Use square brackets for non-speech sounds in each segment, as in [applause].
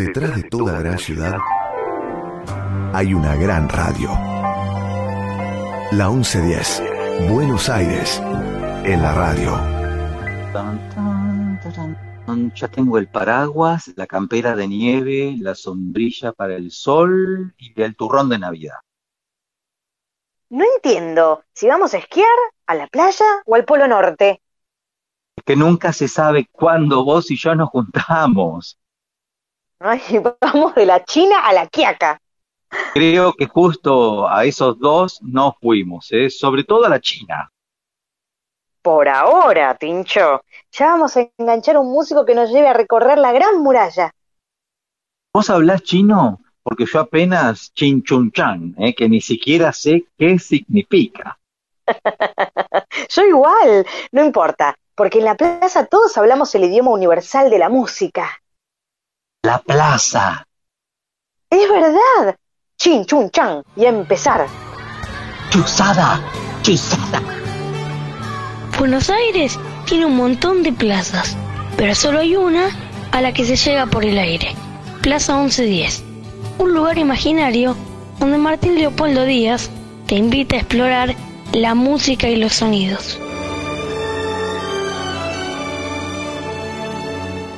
Detrás de toda gran ciudad hay una gran radio. La 1110, Buenos Aires, en la radio. Ya tengo el paraguas, la campera de nieve, la sombrilla para el sol y el turrón de Navidad. No entiendo si vamos a esquiar, a la playa o al Polo Norte. Es que nunca se sabe cuándo vos y yo nos juntamos. Ay, [laughs] vamos de la China a la Quiaca. Creo que justo a esos dos no fuimos, ¿eh? sobre todo a la China. Por ahora, Tincho. Ya vamos a enganchar a un músico que nos lleve a recorrer la gran muralla. ¿Vos hablás chino? Porque yo apenas chin chun chan, ¿eh? que ni siquiera sé qué significa. [laughs] yo igual, no importa, porque en la plaza todos hablamos el idioma universal de la música. La plaza. Es verdad. Chin chun chan y empezar. Chusada, chusada. Buenos Aires tiene un montón de plazas, pero solo hay una a la que se llega por el aire. Plaza 1110. Un lugar imaginario donde Martín Leopoldo Díaz te invita a explorar la música y los sonidos.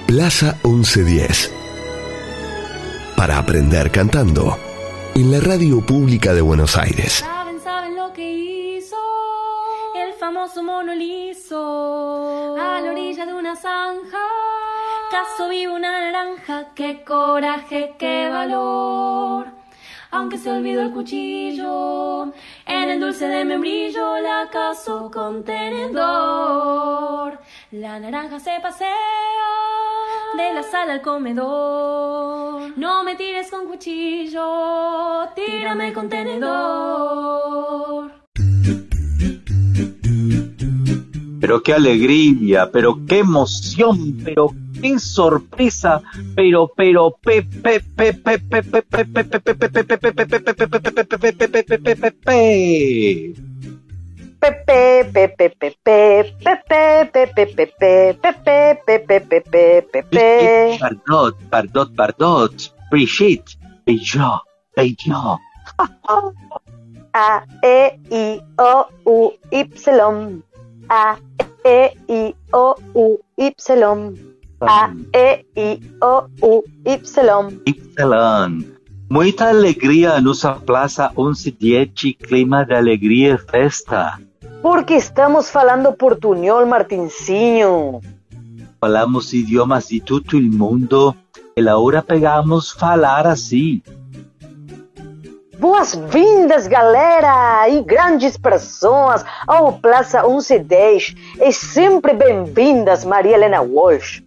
Plaza 1110. Para aprender cantando en la radio pública de Buenos Aires. Saben, saben lo que hizo el famoso mono liso a la orilla de una zanja. Caso vivo una naranja, qué coraje, qué valor. Aunque se olvidó el cuchillo, en el dulce de membrillo la caso con tenedor. La naranja se pasea de la sala al comedor. No me tires con cuchillo, tírame con tenedor. Pero qué alegría, pero qué emoción, pero sin sorpresa, pero, pero, A, E, I, O, U, Y. A, E, I, O, U, Y. A, E, I, O, U, Y. Muita alegria nossa plaza 1110, clima de alegria e festa. Porque estamos falando portunhol, Martinzinho. Falamos idiomas de todo o mundo e agora pegamos falar assim. Boas-vindas, galera e grandes pessoas ao Plaza 1110 e sempre bem-vindas, Maria Helena Walsh.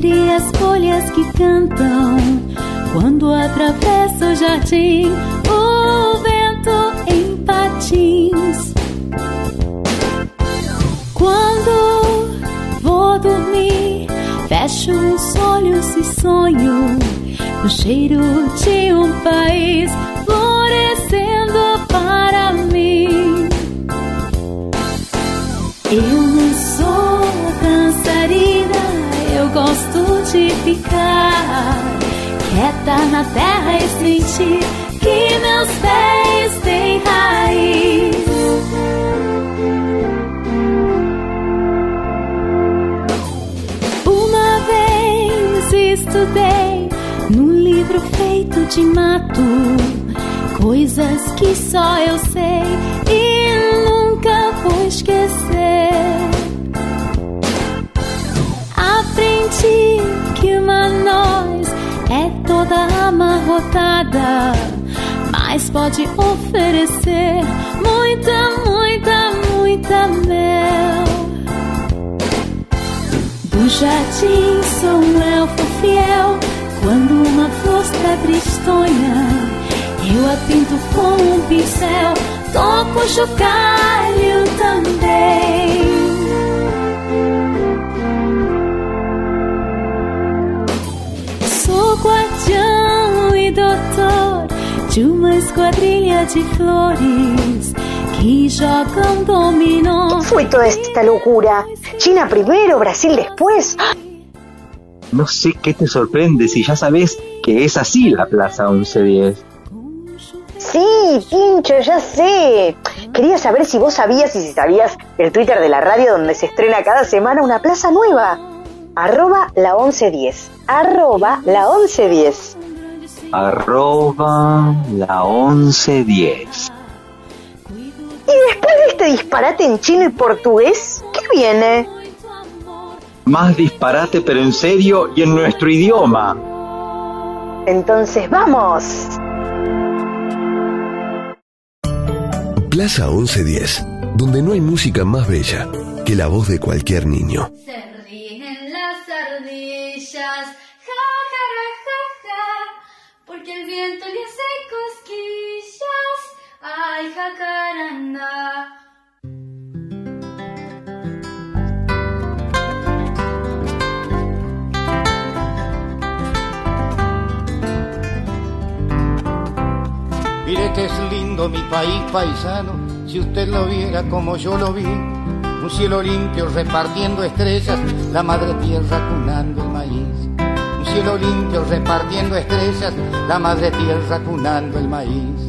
Entre as folhas que cantam. Quando atravesso o jardim, o vento em patins. Quando vou dormir, fecho os olhos e sonho com o cheiro de um país ficar quieta na terra e sentir que meus pés têm raiz. Uma vez estudei num livro feito de mato coisas que só eu sei pode oferecer muita, muita, muita mel. Do jardim sou um elfo fiel, quando uma flor está tristonha, eu a pinto com um pincel, toco o chocalho também. Sou de uma esquadrilha de flores que jogam dominó. Fue toda esta locura. China primero, Brasil después. No sé qué te sorprende si ya sabes que es así la Plaza 1110. Sí, Pincho, ya sé. Quería saber si vos sabías y si sabías el Twitter de la radio donde se estrena cada semana una plaza nueva. Arroba la 1110. Arroba la 1110. Arroba la 1110. Y después de este disparate en chino y portugués, ¿qué viene? Más disparate pero en serio y en nuestro idioma. Entonces vamos. Plaza 1110, donde no hay música más bella que la voz de cualquier niño. Porque el viento le hace cosquillas. Ay, jacaranda. Mire que es lindo mi país paisano, si usted lo viera como yo lo vi. Un cielo limpio repartiendo estrellas, la madre tierra cunando el maíz. Cielo limpio repartiendo estrellas, la madre tierra cunando el maíz.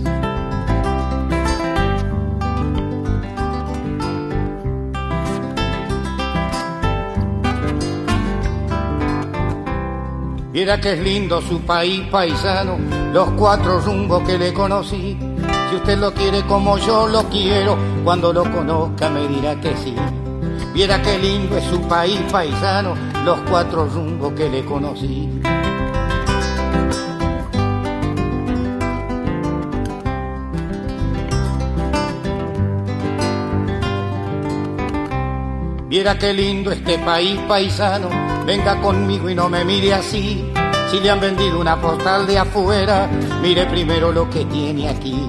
Mira que es lindo su país paisano, los cuatro rumbos que le conocí. Si usted lo quiere como yo lo quiero, cuando lo conozca me dirá que sí. Viera qué lindo es su país paisano, los cuatro rumbos que le conocí. Viera qué lindo este país paisano, venga conmigo y no me mire así. Si le han vendido una postal de afuera, mire primero lo que tiene aquí.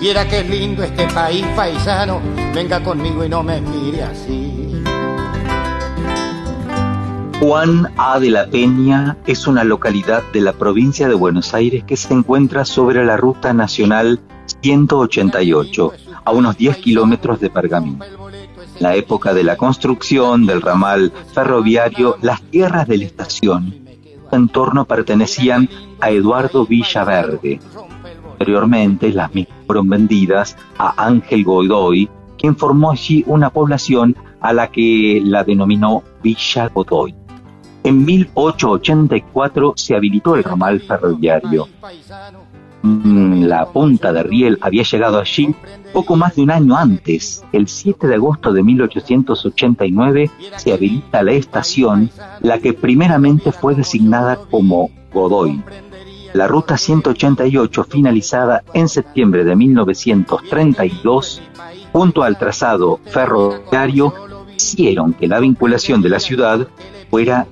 Viera qué lindo este país paisano, venga conmigo y no me mire así. Juan A. de la Peña es una localidad de la provincia de Buenos Aires que se encuentra sobre la ruta nacional 188, a unos 10 kilómetros de Pergamino. En la época de la construcción del ramal ferroviario, las tierras de la estación en torno pertenecían a Eduardo Villaverde. Posteriormente, las mismas fueron vendidas a Ángel Godoy, quien formó allí una población a la que la denominó Villa Godoy. En 1884 se habilitó el ramal ferroviario. Mm, La punta de riel había llegado allí poco más de un año antes. El 7 de agosto de 1889 se habilita la estación, la que primeramente fue designada como Godoy. La ruta 188, finalizada en septiembre de 1932, junto al trazado ferroviario, hicieron que la vinculación de la ciudad fuera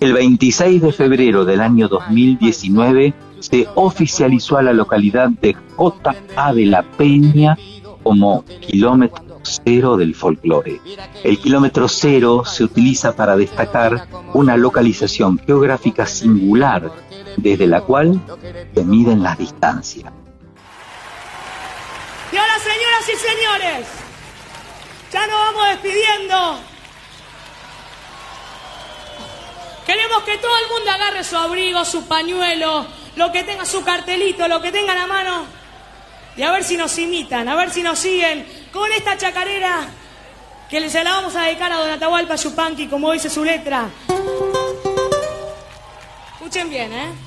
El 26 de febrero del año 2019 se oficializó a la localidad de J.A. de la Peña como kilómetro cero del folclore. El kilómetro cero se utiliza para destacar una localización geográfica singular desde la cual se miden las distancias. Y ahora, señoras y señores, ya nos vamos despidiendo. Queremos que todo el mundo agarre su abrigo, su pañuelo, lo que tenga su cartelito, lo que tenga en la mano. Y a ver si nos imitan, a ver si nos siguen con esta chacarera que se la vamos a dedicar a Don Atahualpa Yupanqui, como dice su letra. Escuchen bien, ¿eh?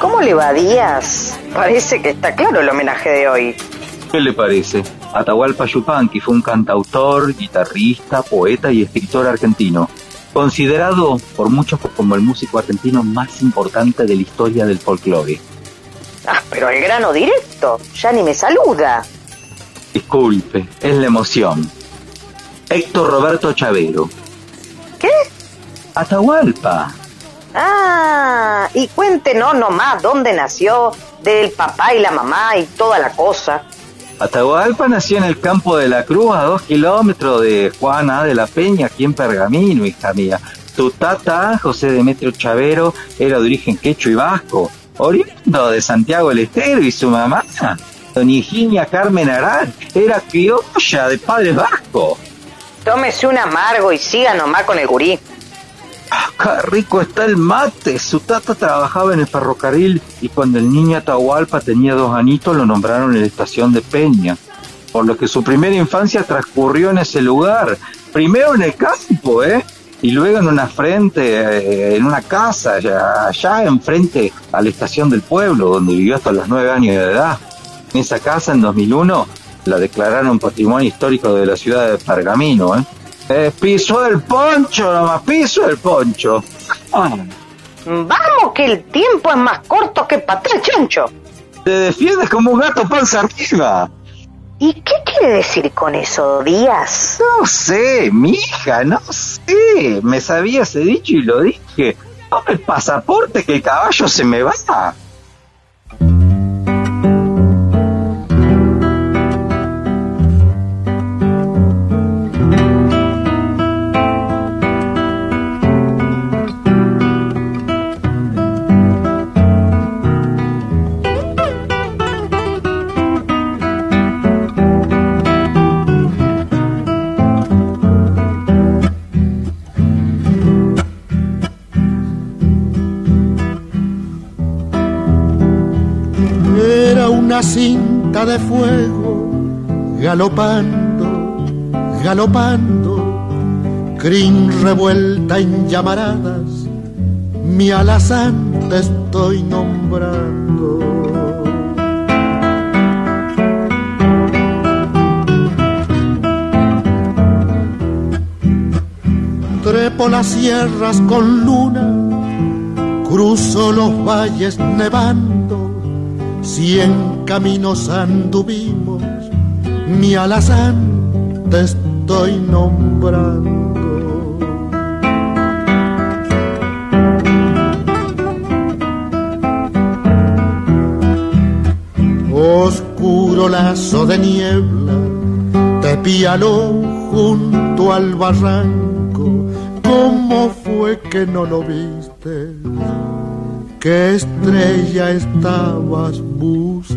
¿Cómo le va, Díaz? Parece que está claro el homenaje de hoy. ¿Qué le parece? Atahualpa Yupanqui fue un cantautor, guitarrista, poeta y escritor argentino, considerado por muchos como el músico argentino más importante de la historia del folclore. Pero el grano directo, ya ni me saluda. Disculpe, es la emoción. Héctor Roberto Chavero. ¿Qué? Atahualpa. Ah, y cuéntenos nomás dónde nació, del papá y la mamá y toda la cosa. Atahualpa nació en el campo de la Cruz, a dos kilómetros de Juana de la Peña, aquí en Pergamino, hija mía. Tu tata, José Demetrio Chavero, era de origen quecho y vasco, oriundo de Santiago del Estero, y su mamá, doña Higinia Carmen Arán, era criolla de padres vascos. Tómese un amargo y siga nomás con el gurí. Ah, qué rico está el mate. Su tata trabajaba en el ferrocarril y cuando el niño Atahualpa tenía dos añitos lo nombraron en la estación de Peña. Por lo que su primera infancia transcurrió en ese lugar. Primero en el campo, ¿eh? Y luego en una frente, eh, en una casa, allá, allá enfrente a la estación del pueblo, donde vivió hasta los nueve años de edad. En esa casa, en 2001, la declararon patrimonio histórico de la ciudad de Pergamino, ¿eh? Eh, piso el poncho nomás, piso el poncho. Ah, Vamos que el tiempo es más corto que para atrás, chancho. te defiendes como un gato panza arriba. ¿Y qué quiere decir con eso, Díaz? No sé, mija, no sé. Me sabía ese dicho y lo dije. Toma el pasaporte que el caballo se me va. Cinta de fuego, galopando, galopando, crin revuelta en llamaradas, mi alazán te estoy nombrando. Trepo las sierras con luna, cruzo los valles nevando, cien caminos anduvimos, mi alazán te estoy nombrando. Oscuro lazo de niebla, te píalo junto al barranco, ¿cómo fue que no lo viste? ¿Qué estrella estabas buscando?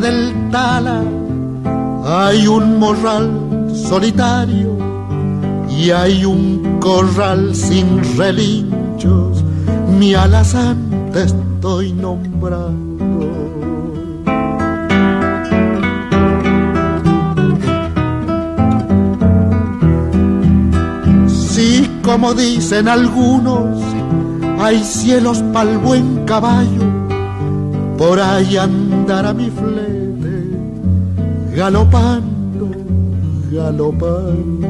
Del Tala hay un morral solitario y hay un corral sin relinchos. Mi alazán te estoy nombrando. Sí, como dicen algunos, hay cielos pa'l buen caballo por ahí andará mi flete, galopando, galopando.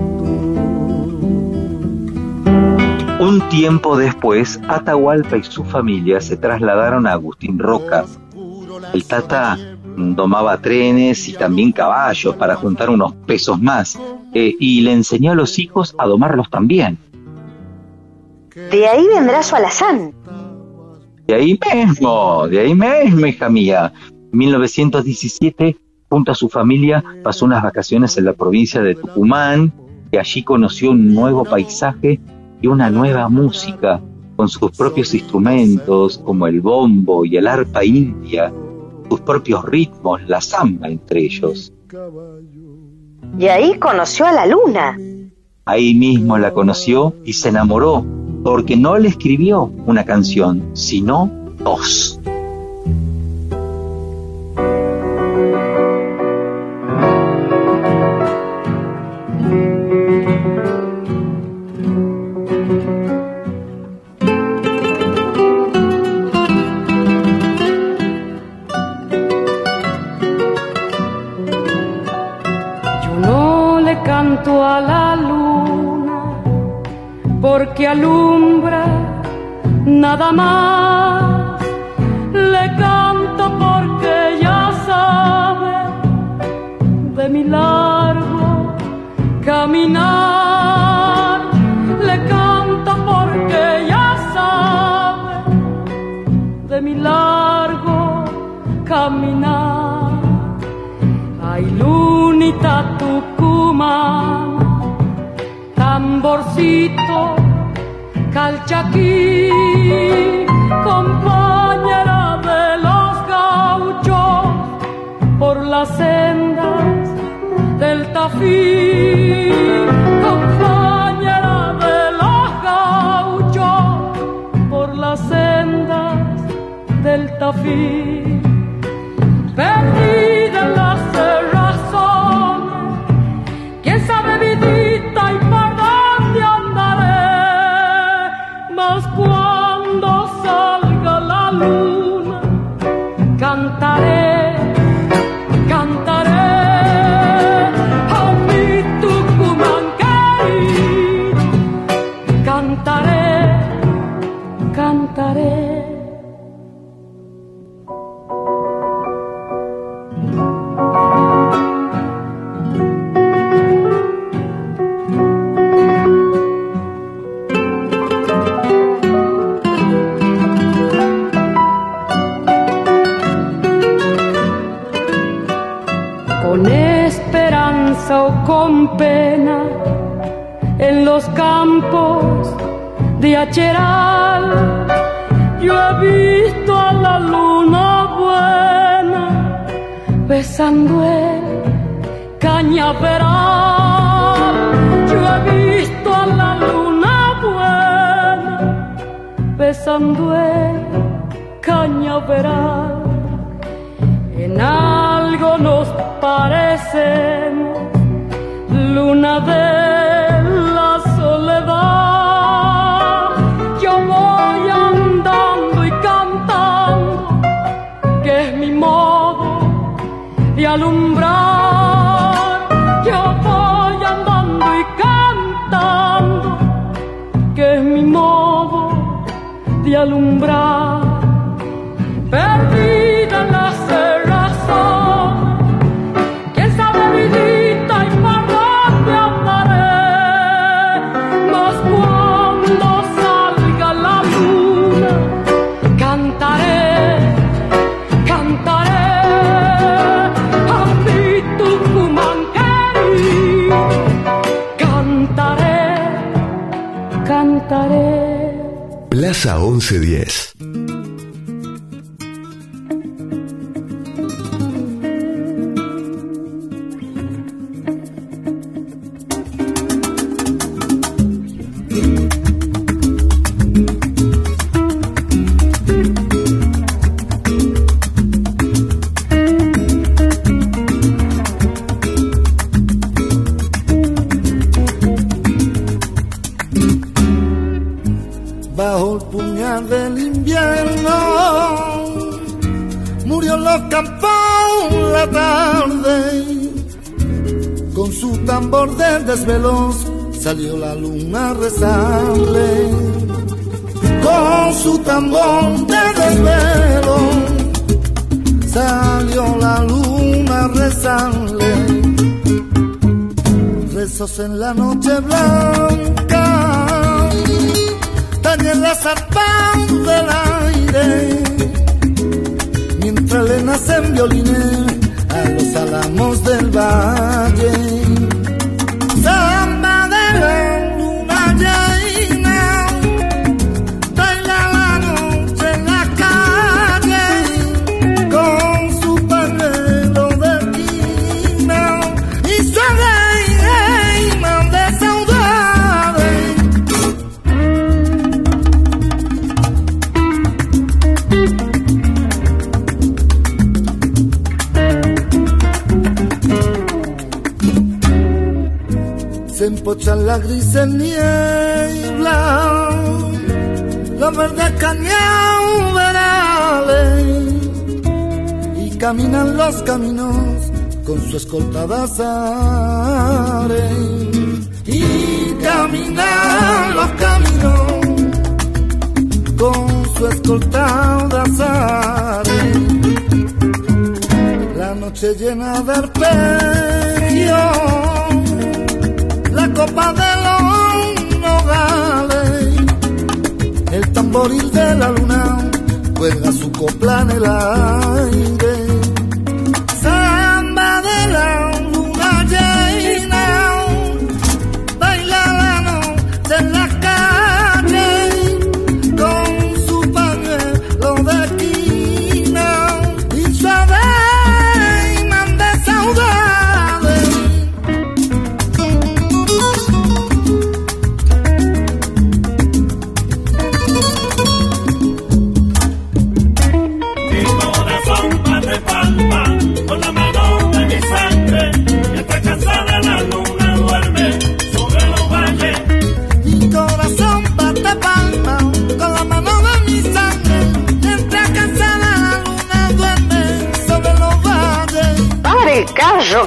Un tiempo después, Atahualpa y su familia se trasladaron a Agustín Roca. El Tata domaba trenes y también caballos para juntar unos pesos más eh, y le enseñó a los hijos a domarlos también. De ahí vendrá su alazán. De ahí mismo, de ahí mismo, hija mía. En 1917, junto a su familia, pasó unas vacaciones en la provincia de Tucumán y allí conoció un nuevo paisaje y una nueva música con sus propios instrumentos como el bombo y el arpa india, sus propios ritmos, la samba entre ellos. Y ahí conoció a la luna. Ahí mismo la conoció y se enamoró, porque no le escribió una canción, sino dos. Alumbra nada más. Le canto porque ya sabe de mi largo caminar. Le canto porque ya sabe de mi largo caminar. Ay, lunita Tucumán, tamborcito Calchaquí, compañera de los gauchos, por las sendas del Tafí, compañera de los gauchos, por las sendas del Tafí. Perdida escolta Dazares, la noche llena de arpegios la copa de los nogales, el tamboril de la luna cuelga su copla en el aire.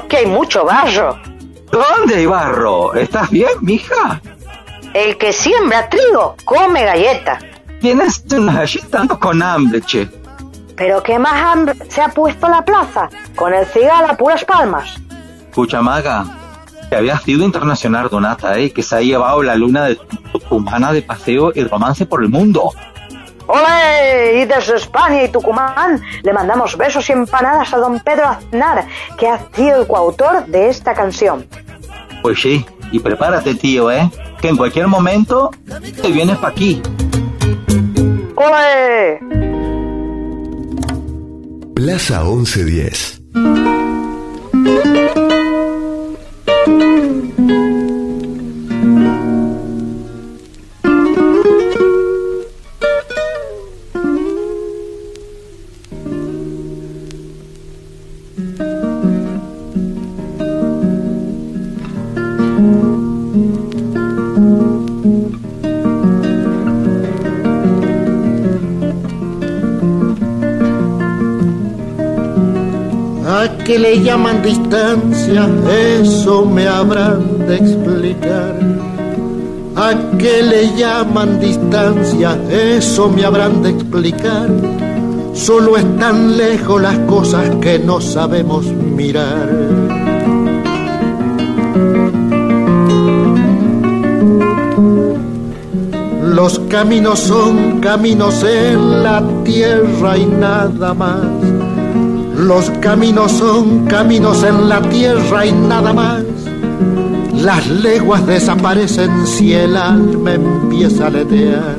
Que hay mucho barro. ¿Dónde hay barro? ¿Estás bien, mija? El que siembra trigo, come galleta. Tienes unas galletas con hambre, che. Pero qué más hambre se ha puesto la plaza, con el cigarro a puras palmas. Escucha, maga, que había sido internacional Donata, ¿eh? Que se ha llevado la luna de humana de paseo y romance por el mundo. ¡Ole! Y desde España y Tucumán le mandamos besos y empanadas a don Pedro Aznar, que ha sido el coautor de esta canción. Pues sí, y prepárate, tío, ¿eh? Que en cualquier momento te vienes pa' aquí. ¡Ole! Plaza 1110. ¿A qué le llaman distancia? Eso me habrán de explicar. ¿A qué le llaman distancia? Eso me habrán de explicar. Solo están lejos las cosas que no sabemos mirar. Los caminos son caminos en la tierra y nada más. Los caminos son caminos en la tierra y nada más. Las leguas desaparecen si el alma empieza a aletear.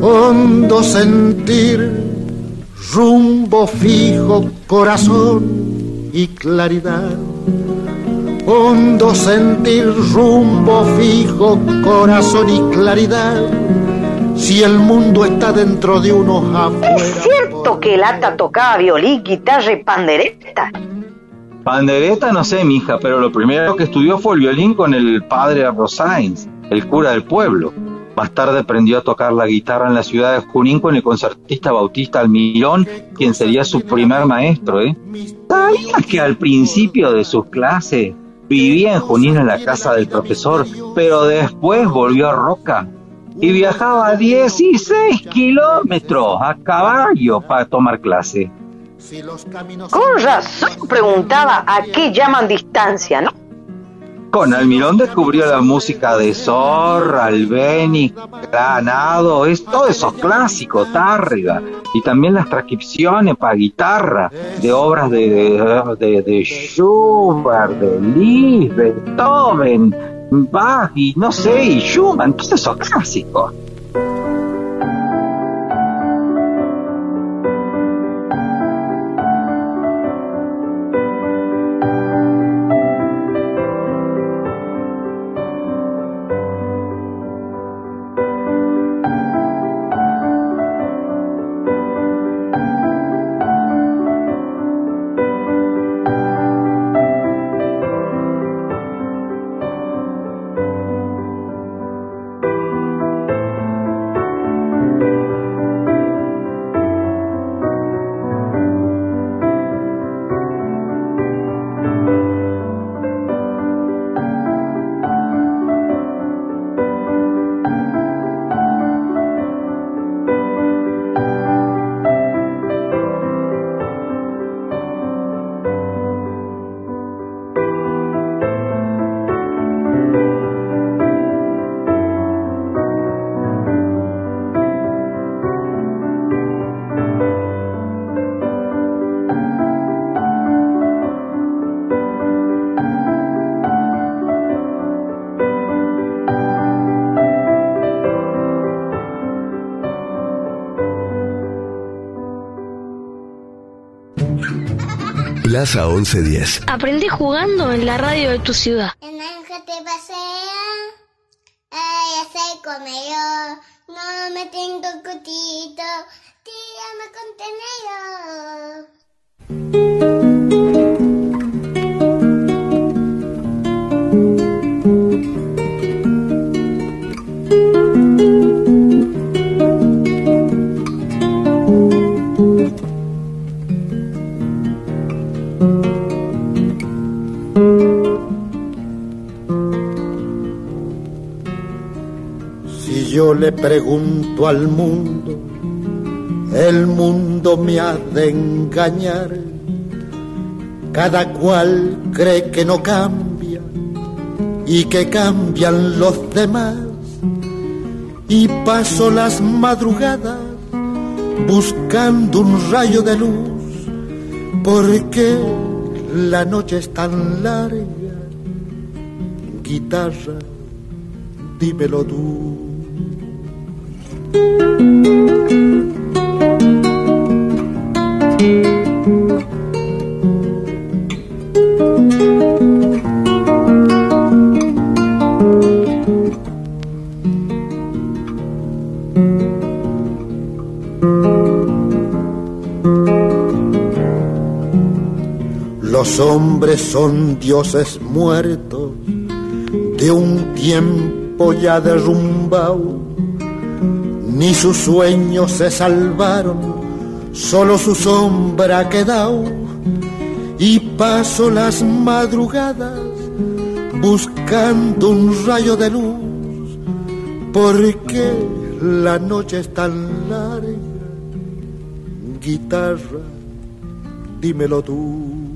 Hondo sentir, rumbo fijo, corazón y claridad. Hondo sentir, rumbo fijo, corazón y claridad. Si el mundo está dentro de unos afuera. ¿Es cierto que el ata tocaba violín, guitarra y pandereta? Pandereta no sé, mija, pero lo primero que estudió fue el violín con el padre Rosains, el cura del pueblo. Más tarde aprendió a tocar la guitarra en la ciudad de Junín con el concertista Bautista Almirón, quien sería su primer maestro, ¿eh? ¿Sabías que al principio de sus clases vivía en Junín en la casa del profesor, pero después volvió a Roca? y viajaba 16 kilómetros a caballo para tomar clase. Con razón preguntaba a qué llaman distancia, ¿no? Con Almirón descubrió la música de Zorra, Albeni, Granado, es todo eso clásico, Tárrega, y también las transcripciones para guitarra de obras de, de, de Schubert, de Liszt, Beethoven, Bach y no sé, y Schumann, todo eso clásico. Plaza 1110. Aprendí jugando en la radio de tu ciudad. El ángel te pasea, ay, hace comer no me tengo cutito, tírame contenedor. Si al mundo, el mundo me ha de engañar. Cada cual cree que no cambia y que cambian los demás. Y paso las madrugadas buscando un rayo de luz, porque la noche es tan larga. Guitarra, dímelo tú. Los hombres son dioses muertos de un tiempo ya derrumbado. Ni sus sueños se salvaron, solo su sombra ha quedado. Y paso las madrugadas buscando un rayo de luz, porque la noche es tan larga. Guitarra, dímelo tú.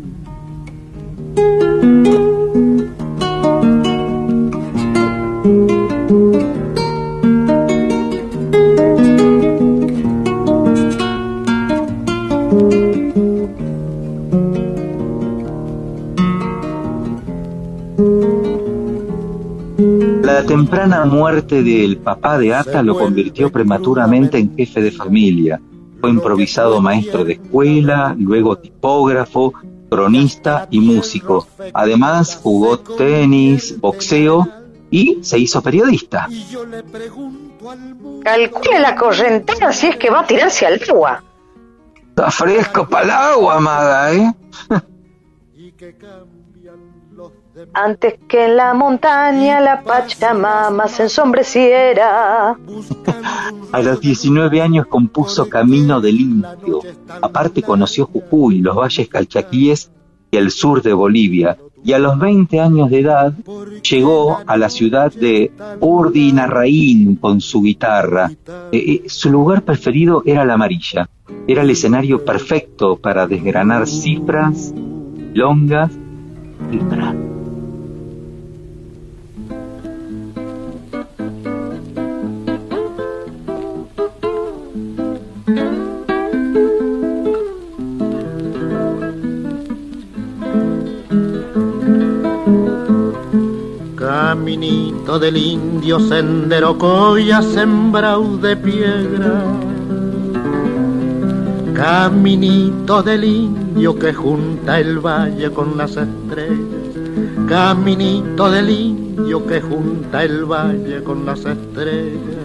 Temprana muerte del papá de Ata lo convirtió prematuramente en jefe de familia. Fue improvisado maestro de escuela, luego tipógrafo, cronista y músico. Además jugó tenis, boxeo y se hizo periodista. Calcule la correntera si es que va a tirarse al agua. Está fresco para el agua, maga, ¿eh? [laughs] Antes que en la montaña la Pachamama se ensombreciera. [laughs] A los 19 años compuso Camino del Indio. Aparte conoció Jujuy, los valles calchaquíes y el sur de Bolivia. y a los 20 años de edad llegó a la ciudad de Urdinarraín con su guitarra. Eh, eh, su lugar preferido era la amarilla, era el escenario perfecto para desgranar cifras, longas y pradas. Caminito del indio, sendero coya sembrado de piedra. Caminito del indio que junta el valle con las estrellas. Caminito del indio que junta el valle con las estrellas.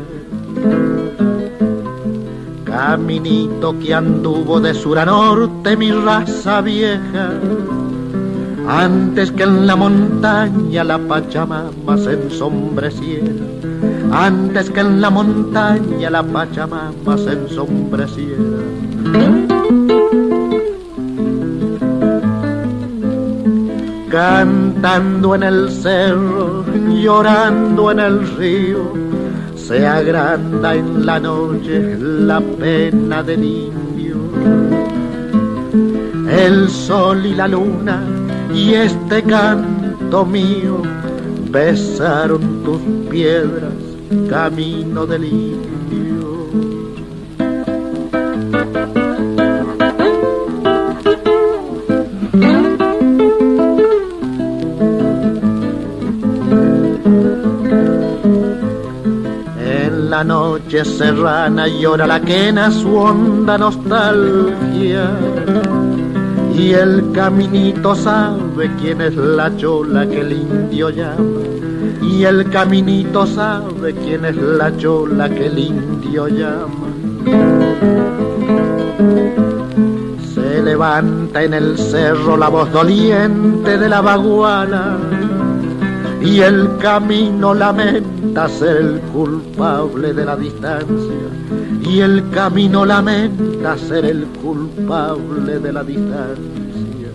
Caminito que anduvo de sur a norte mi raza vieja antes que en la montaña la Pachamama se ensombreciera, antes que en la montaña la Pachamama se ensombreciera. Cantando en el cerro, llorando en el río, se agranda en la noche la pena del indio. El sol y la luna y este canto mío besaron tus piedras, camino del indio. En la noche serrana llora la quena su honda nostalgia y el caminito sabe quién es la chola que el indio llama. Y el caminito sabe quién es la chola que el indio llama. Se levanta en el cerro la voz doliente de la baguala. Y el camino lamenta ser el culpable de la distancia y el camino lamenta ser el culpable de la distancia.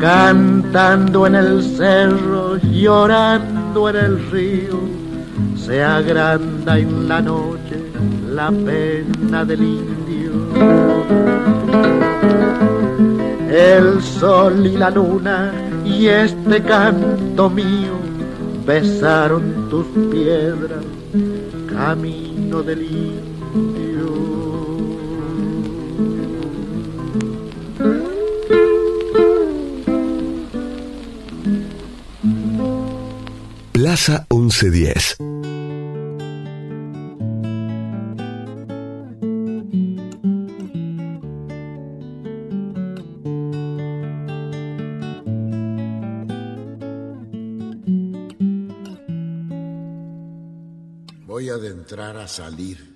Cantando en el cerro, llorando en el río, se agranda en la noche la pena del indio. El sol y la luna y este canto mío besaron tus piedras, camino del indio. Plaza 1110. Salir.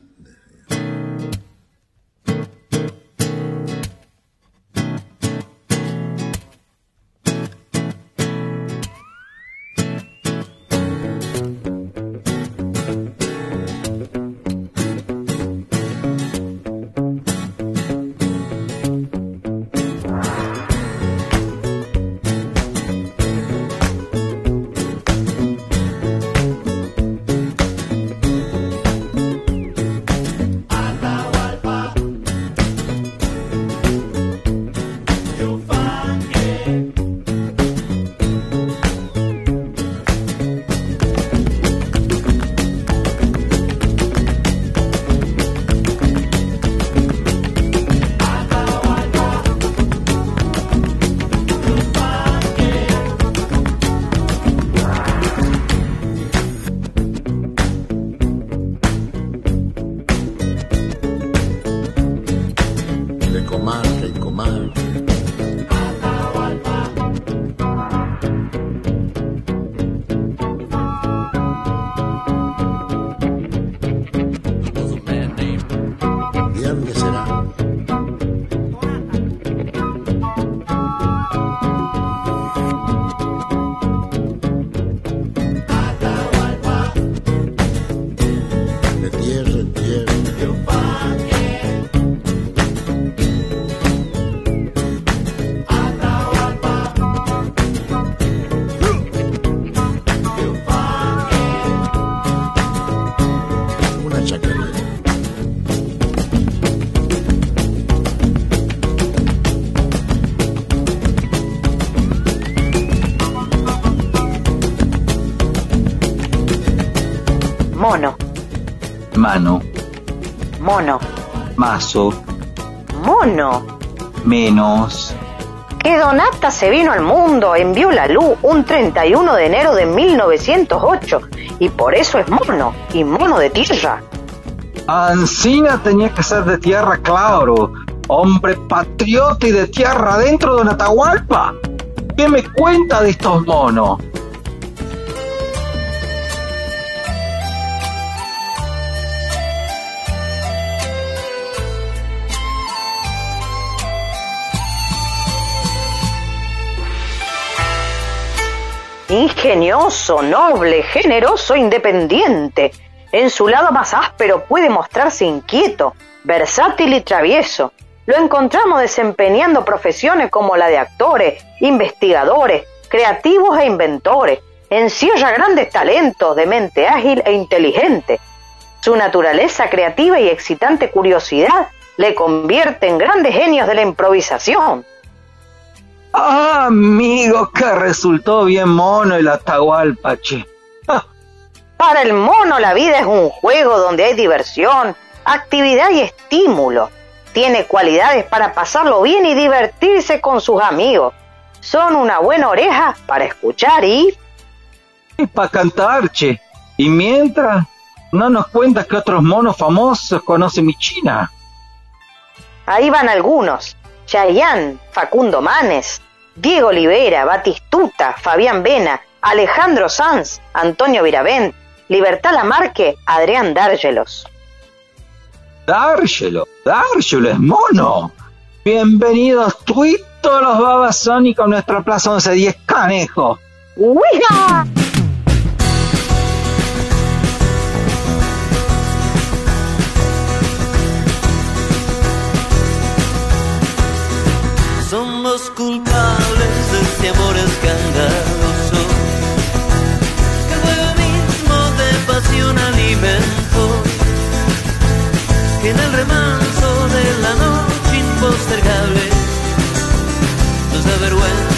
Mano. Mono. Mazo. Mono. Menos. Que Donata se vino al mundo, envió la luz un 31 de enero de 1908 y por eso es mono y mono de tierra. Ancina tenía que ser de tierra, claro. Hombre patriota y de tierra adentro de Atahualpa. ¿Qué me cuenta de estos monos? Ingenioso, noble, generoso, independiente. En su lado más áspero puede mostrarse inquieto, versátil y travieso. Lo encontramos desempeñando profesiones como la de actores, investigadores, creativos e inventores. Encierra grandes talentos de mente ágil e inteligente. Su naturaleza creativa y excitante curiosidad le convierte en grandes genios de la improvisación. Ah, amigo, que resultó bien mono el Atahualpa, che. Ah, Para el mono la vida es un juego donde hay diversión, actividad y estímulo. Tiene cualidades para pasarlo bien y divertirse con sus amigos. Son una buena oreja para escuchar y... y para cantar, che. Y mientras, no nos cuentas que otros monos famosos conoce mi China. Ahí van algunos. Chayanne, Facundo Manes, Diego Olivera, Batistuta, Fabián Vena, Alejandro Sanz, Antonio Viravent, Libertad Lamarque, Adrián Dárgelos. Dárgelo, Dárgelo es mono. Bienvenidos todos los babasónicos a nuestra Plaza 1110 Canejo. ¡Uiga! Somos culpables de este amor escandaloso que el mismo de pasión alimentó que en el remanso de la noche impostergable nos da vergüenza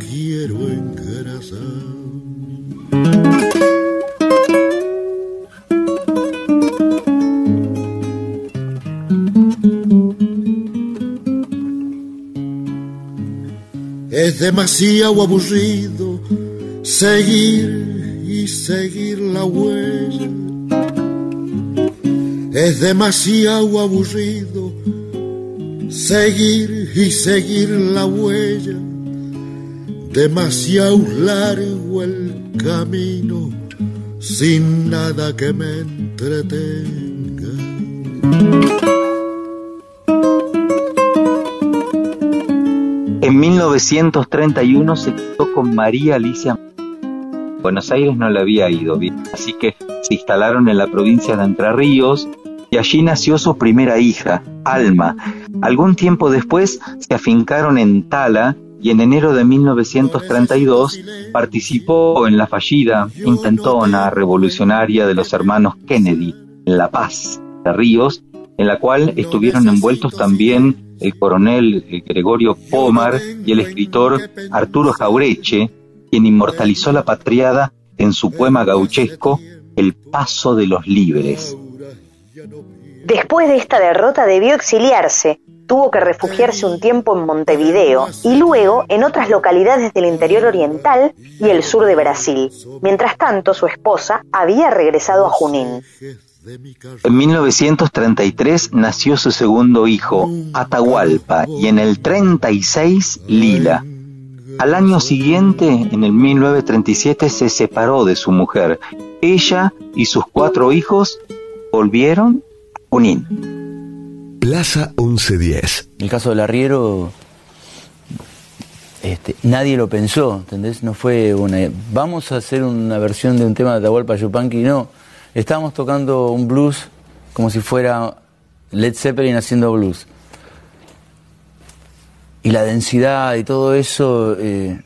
demasiado aburrido seguir y seguir la huella. Es demasiado aburrido seguir y seguir la huella. Demasiado largo el camino sin nada que me entretenga. 1931 se casó con María Alicia. Buenos Aires no le había ido bien, así que se instalaron en la provincia de Entre Ríos y allí nació su primera hija, Alma. Algún tiempo después se afincaron en Tala y en enero de 1932 participó en la fallida intentona revolucionaria de los hermanos Kennedy en La Paz de Ríos, en la cual estuvieron envueltos también el coronel Gregorio Pomar y el escritor Arturo Jaureche, quien inmortalizó la patriada en su poema gauchesco El paso de los libres. Después de esta derrota debió exiliarse, tuvo que refugiarse un tiempo en Montevideo y luego en otras localidades del interior oriental y el sur de Brasil. Mientras tanto, su esposa había regresado a Junín. En 1933 nació su segundo hijo, Atahualpa, y en el 36, Lila. Al año siguiente, en el 1937, se separó de su mujer. Ella y sus cuatro hijos volvieron a Junín. Plaza 1110. El caso del arriero, este, nadie lo pensó, ¿entendés? No fue una. Vamos a hacer una versión de un tema de Atahualpa Yupanqui, no. Estábamos tocando un blues como si fuera Led Zeppelin haciendo blues. Y la densidad y todo eso. eh,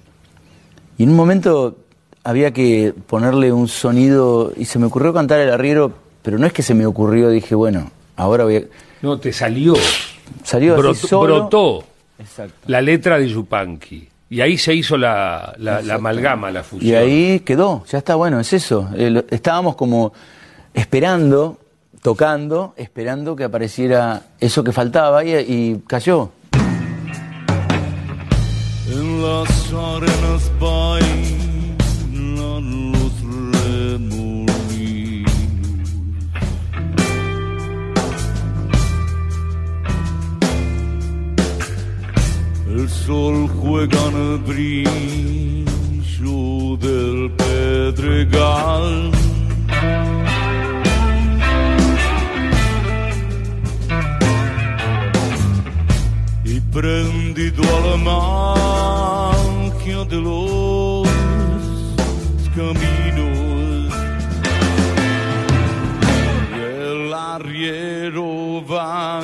y en un momento había que ponerle un sonido. Y se me ocurrió cantar el arriero, pero no es que se me ocurrió, dije, bueno, ahora voy a. No, te salió. Salió así Brotó, solo. brotó Exacto. la letra de Yupanqui. Y ahí se hizo la, la- la amalgama, la fusión. Y ahí quedó, ya está, bueno, es eso. Eh, lo- estábamos como esperando, tocando, esperando que apareciera eso que faltaba y, y cayó. En las arenas bailan los remolinos. El sol juega en el brillo del pedregal. Prendido a la magia de los caminos. El arriero va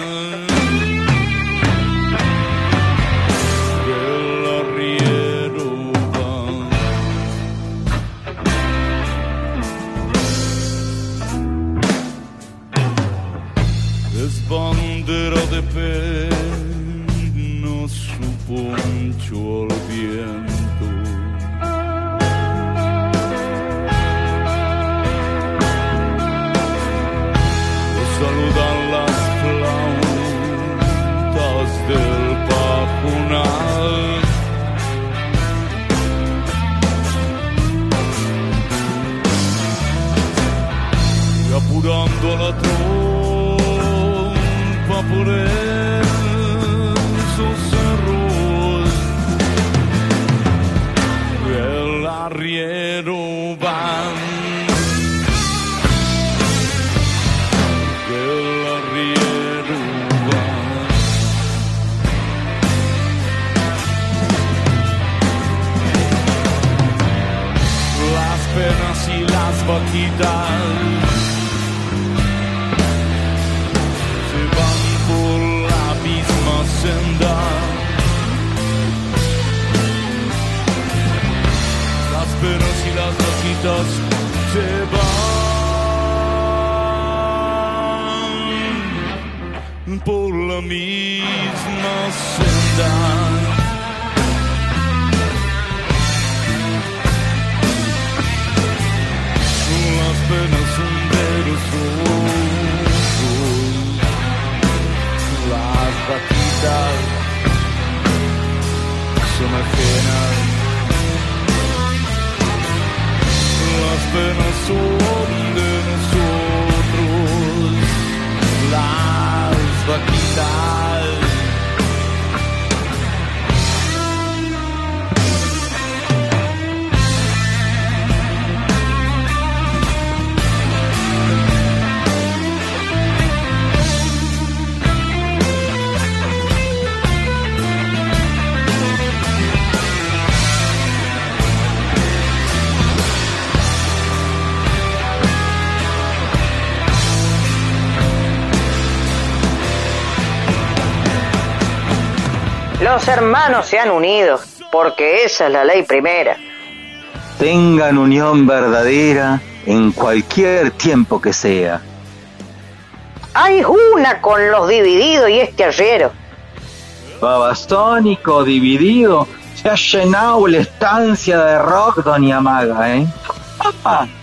misma senda. Los hermanos se han unido, porque esa es la ley primera. Tengan unión verdadera en cualquier tiempo que sea. Hay una con los divididos y este arriero. Babastónico dividido. Se ha llenado la estancia de rock, doña Maga, ¿eh?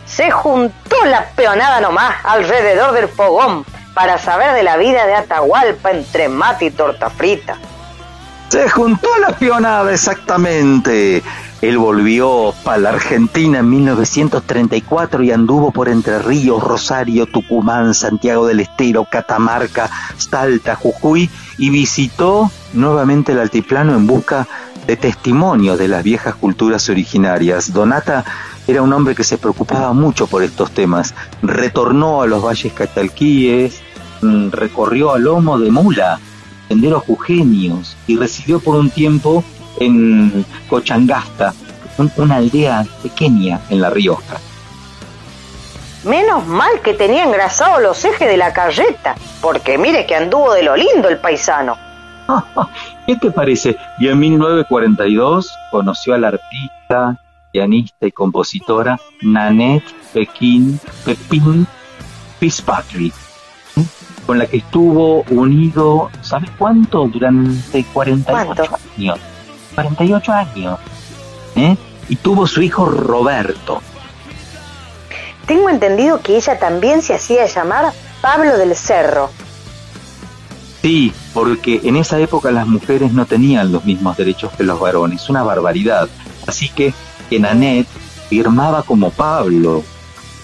Se juntó la peonada nomás alrededor del fogón para saber de la vida de Atahualpa entre mate y torta frita. Se juntó la pionada exactamente. Él volvió para la Argentina en 1934 y anduvo por Entre Ríos, Rosario, Tucumán, Santiago del Estero, Catamarca, Salta, Jujuy y visitó nuevamente el altiplano en busca de testimonios de las viejas culturas originarias. Donata era un hombre que se preocupaba mucho por estos temas. Retornó a los valles catalquíes, mm, recorrió a lomo de mula senderos jujeños y residió por un tiempo en Cochangasta, un- una aldea pequeña en La Rioja. Menos mal que tenía engrasados los ejes de la carreta, porque mire que anduvo de lo lindo el paisano. [laughs] ¿Qué te parece? Y en 1942 conoció a la artista, pianista y compositora Nanette Pekín, Pepín Fitzpatrick. Con la que estuvo unido, ¿sabes cuánto? Durante 48 años. 48 años. ¿eh? Y tuvo su hijo Roberto. Tengo entendido que ella también se hacía llamar Pablo del Cerro. Sí, porque en esa época las mujeres no tenían los mismos derechos que los varones, una barbaridad. Así que Nanette firmaba como Pablo.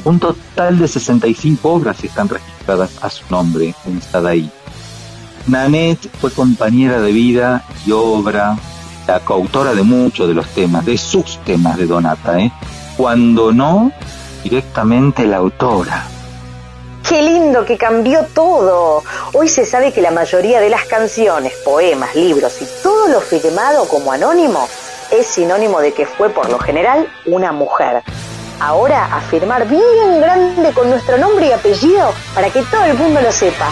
Un total de 65 obras están registradas a su nombre en Sadaí. Nanette fue compañera de vida y obra, la coautora de muchos de los temas, de sus temas de Donata, ¿eh? cuando no directamente la autora. ¡Qué lindo que cambió todo! Hoy se sabe que la mayoría de las canciones, poemas, libros y todo lo firmado como anónimo es sinónimo de que fue por lo general una mujer. Ahora a firmar bien grande con nuestro nombre y apellido para que todo el mundo lo sepa.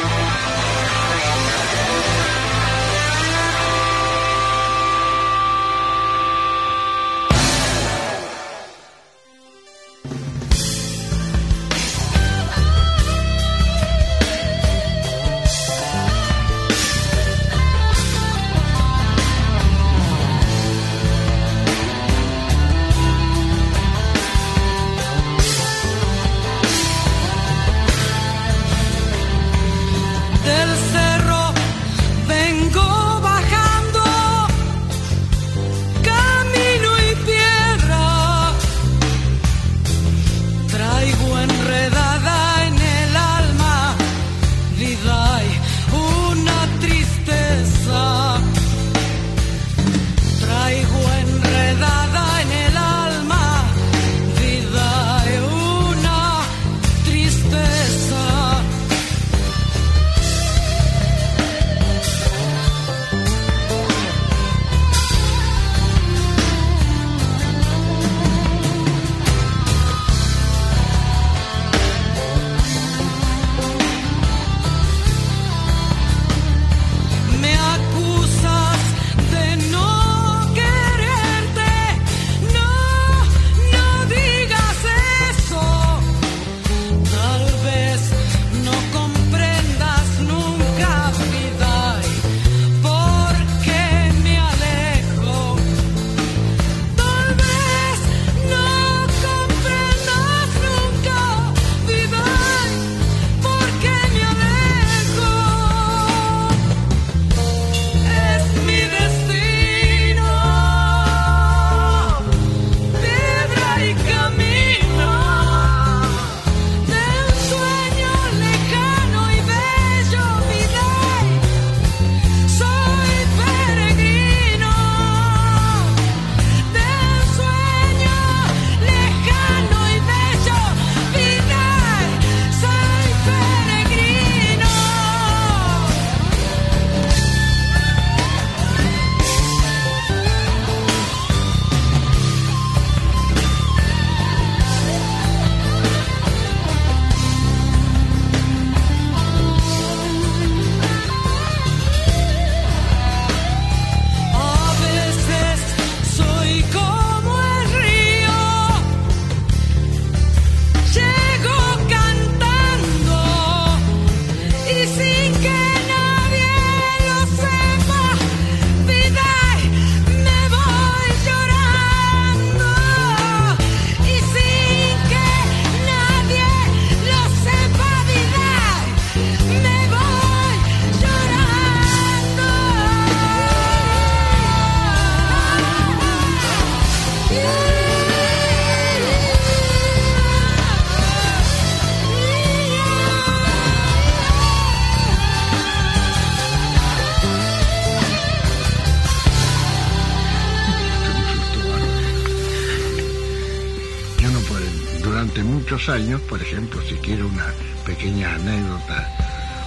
Años, por ejemplo, si quiere una pequeña anécdota,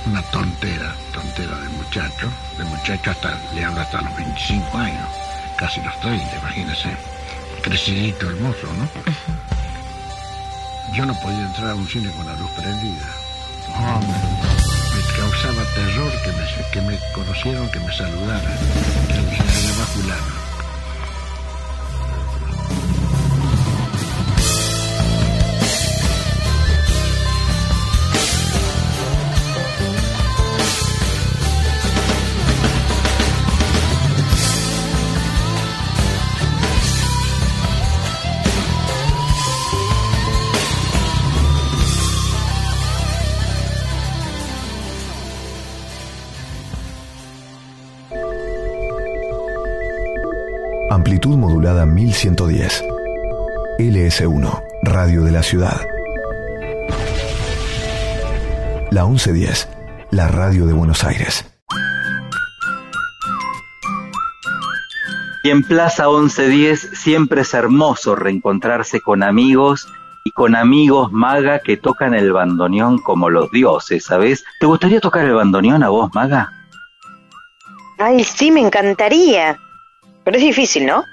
una tontera, tontera de muchacho, de muchacho hasta, le hablo hasta los 25 años, casi los 30, imagínese, crecidito hermoso, ¿no? Yo no podía entrar a un cine con la luz prendida. No, me, me causaba terror que me, que me conocieran, que me saludaran, que me dijera fulano. Amplitud modulada 1110. LS1, Radio de la Ciudad. La 1110, la radio de Buenos Aires. Y en Plaza 1110 siempre es hermoso reencontrarse con amigos y con amigos maga que tocan el bandoneón como los dioses, ¿sabes? ¿Te gustaría tocar el bandoneón a vos, maga? Ay, sí, me encantaría. Pero es difícil, ¿no?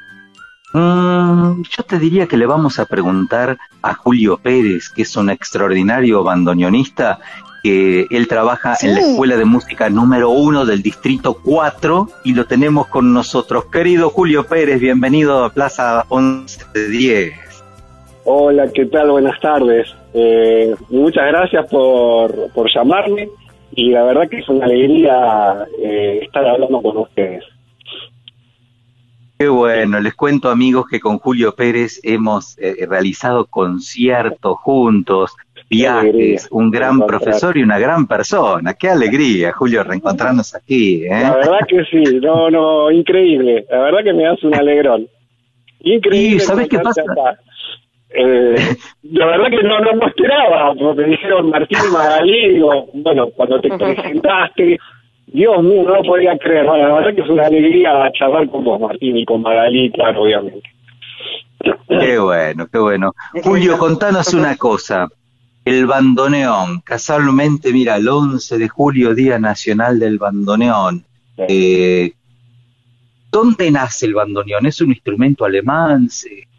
Mm, yo te diría que le vamos a preguntar a Julio Pérez, que es un extraordinario bandoneonista, que él trabaja en la Escuela de Música número uno del Distrito 4 y lo tenemos con nosotros. Querido Julio Pérez, bienvenido a Plaza 1110. Hola, ¿qué tal? Buenas tardes. Eh, muchas gracias por, por llamarme y la verdad que es una alegría eh, estar hablando con ustedes. Qué bueno, les cuento amigos que con Julio Pérez hemos eh, realizado conciertos juntos, viajes, un gran profesor y una gran persona. Qué alegría, Julio, reencontrarnos aquí. ¿eh? La verdad que sí, no, no, increíble. La verdad que me das un alegrón. Increíble. ¿Y sabes qué pasa? Acá. Eh, la verdad que no, no me esperaba, porque me dijeron Martín Magalí, digo, bueno, cuando te [laughs] presentaste, Dios mío, no lo podía creer. Bueno, la verdad que es una alegría charlar con vos, Martín, y con Magalí, claro, obviamente. Qué bueno, qué bueno. Julio, contanos una cosa. El bandoneón, casualmente, mira, el 11 de julio, Día Nacional del Bandoneón. Eh, ¿Dónde nace el bandoneón? ¿Es un instrumento alemán?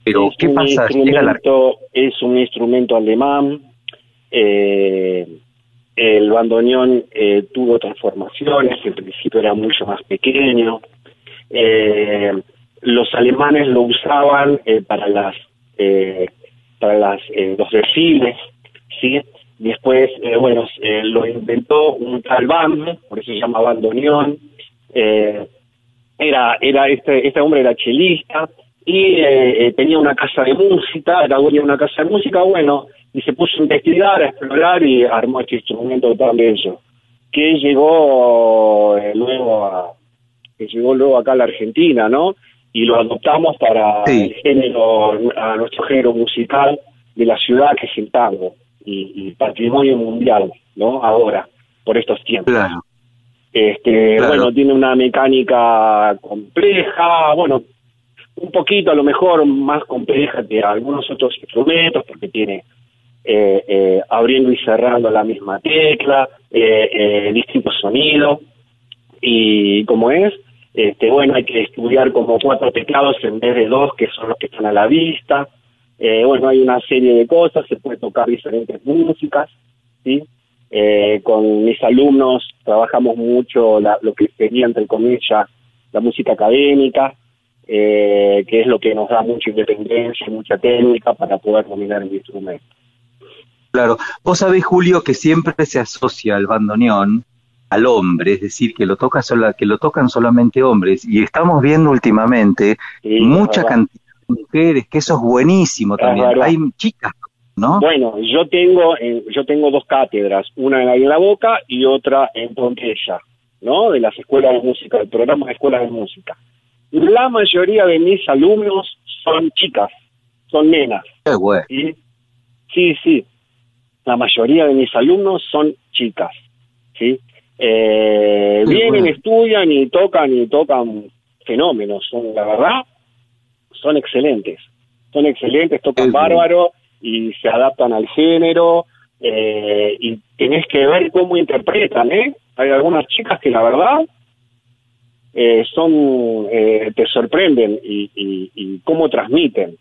¿Pero es qué pasa? Llega la- instrumento- Es un instrumento alemán. eh, el bandoneón eh, tuvo transformaciones, en principio era mucho más pequeño. Eh, los alemanes lo usaban eh, para las eh, para las eh, los desfiles, sí. Después, bueno, lo inventó un tal Band, por eso se llama bandoneón. Era era este este hombre era chelista y tenía una casa de música, era dueño de una casa de música, bueno, y se puso a investigar, a explorar y armó este instrumento tan bello, que llegó eh, luego a que llegó luego acá a la Argentina, ¿no? Y lo adoptamos para el género, a nuestro género musical de la ciudad que es el tango y, y patrimonio mundial, ¿no? Ahora, por estos tiempos. Claro. Este, Claro. bueno, tiene una mecánica compleja, bueno, un poquito a lo mejor más compleja que algunos otros instrumentos, porque tiene eh, eh, abriendo y cerrando la misma tecla, eh, eh, distintos sonidos, y como es, este, bueno, hay que estudiar como cuatro teclados en vez de dos, que son los que están a la vista. Eh, bueno, hay una serie de cosas, se puede tocar diferentes músicas, ¿sí? Eh, con mis alumnos trabajamos mucho la- lo que sería, entre comillas, la música académica, que es lo que nos da mucha independencia, mucha técnica para poder dominar el instrumento. Claro, vos sabés, Julio, que siempre se asocia el bandoneón al hombre, es decir, que lo, toca sola, que lo tocan solamente hombres, y estamos viendo últimamente mucha cantidad de mujeres, que eso es buenísimo también. Hay chicas, ¿no? Bueno, yo tengo eh, yo tengo dos cátedras, una en en la Boca y otra en Pompeya, ¿no? De las escuelas de música, del programa de escuelas de música. La mayoría de mis alumnos son chicas, son nenas. Qué bueno. ¿sí? Sí, sí. La mayoría de mis alumnos son chicas, ¿sí? Eh, Sí, vienen, bueno. estudian y tocan y tocan fenómenos. Son, la verdad, son excelentes. Son excelentes, tocan bárbaro y se adaptan al género eh, y tenés que ver cómo interpretan, ¿eh? Hay algunas chicas que la verdad eh, son eh, te sorprenden y, y, y cómo transmiten.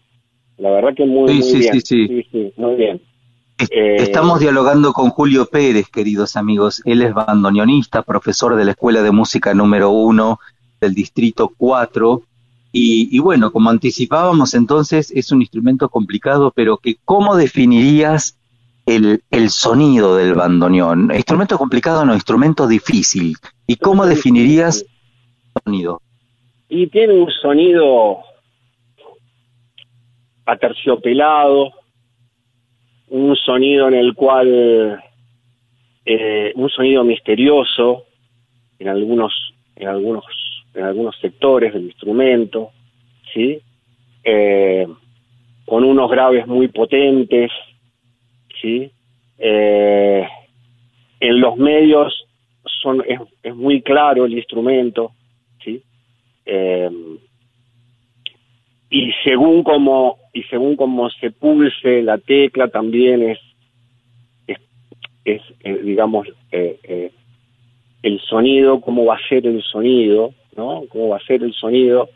La verdad que muy, Sí, muy sí, bien. sí, sí. muy bien. Eh, Estamos dialogando con Julio Pérez, queridos amigos. Él es bandoneonista, profesor de la Escuela de Música número uno del Distrito 4. Y, y bueno, como anticipábamos entonces, es un instrumento complicado, pero que ¿cómo definirías el, el sonido del bandoneón? Instrumento complicado no, instrumento difícil. ¿Y cómo definirías el sonido? y tiene un sonido aterciopelado, un sonido en el cual eh, un sonido misterioso en algunos en algunos en algunos sectores del instrumento, sí, Eh, con unos graves muy potentes, sí, Eh, en los medios son es, es muy claro el instrumento, sí. Y según como y según como se pulse la tecla también es es, es, eh, digamos eh, eh, el sonido cómo va a ser el sonido no cómo va a ser el sonido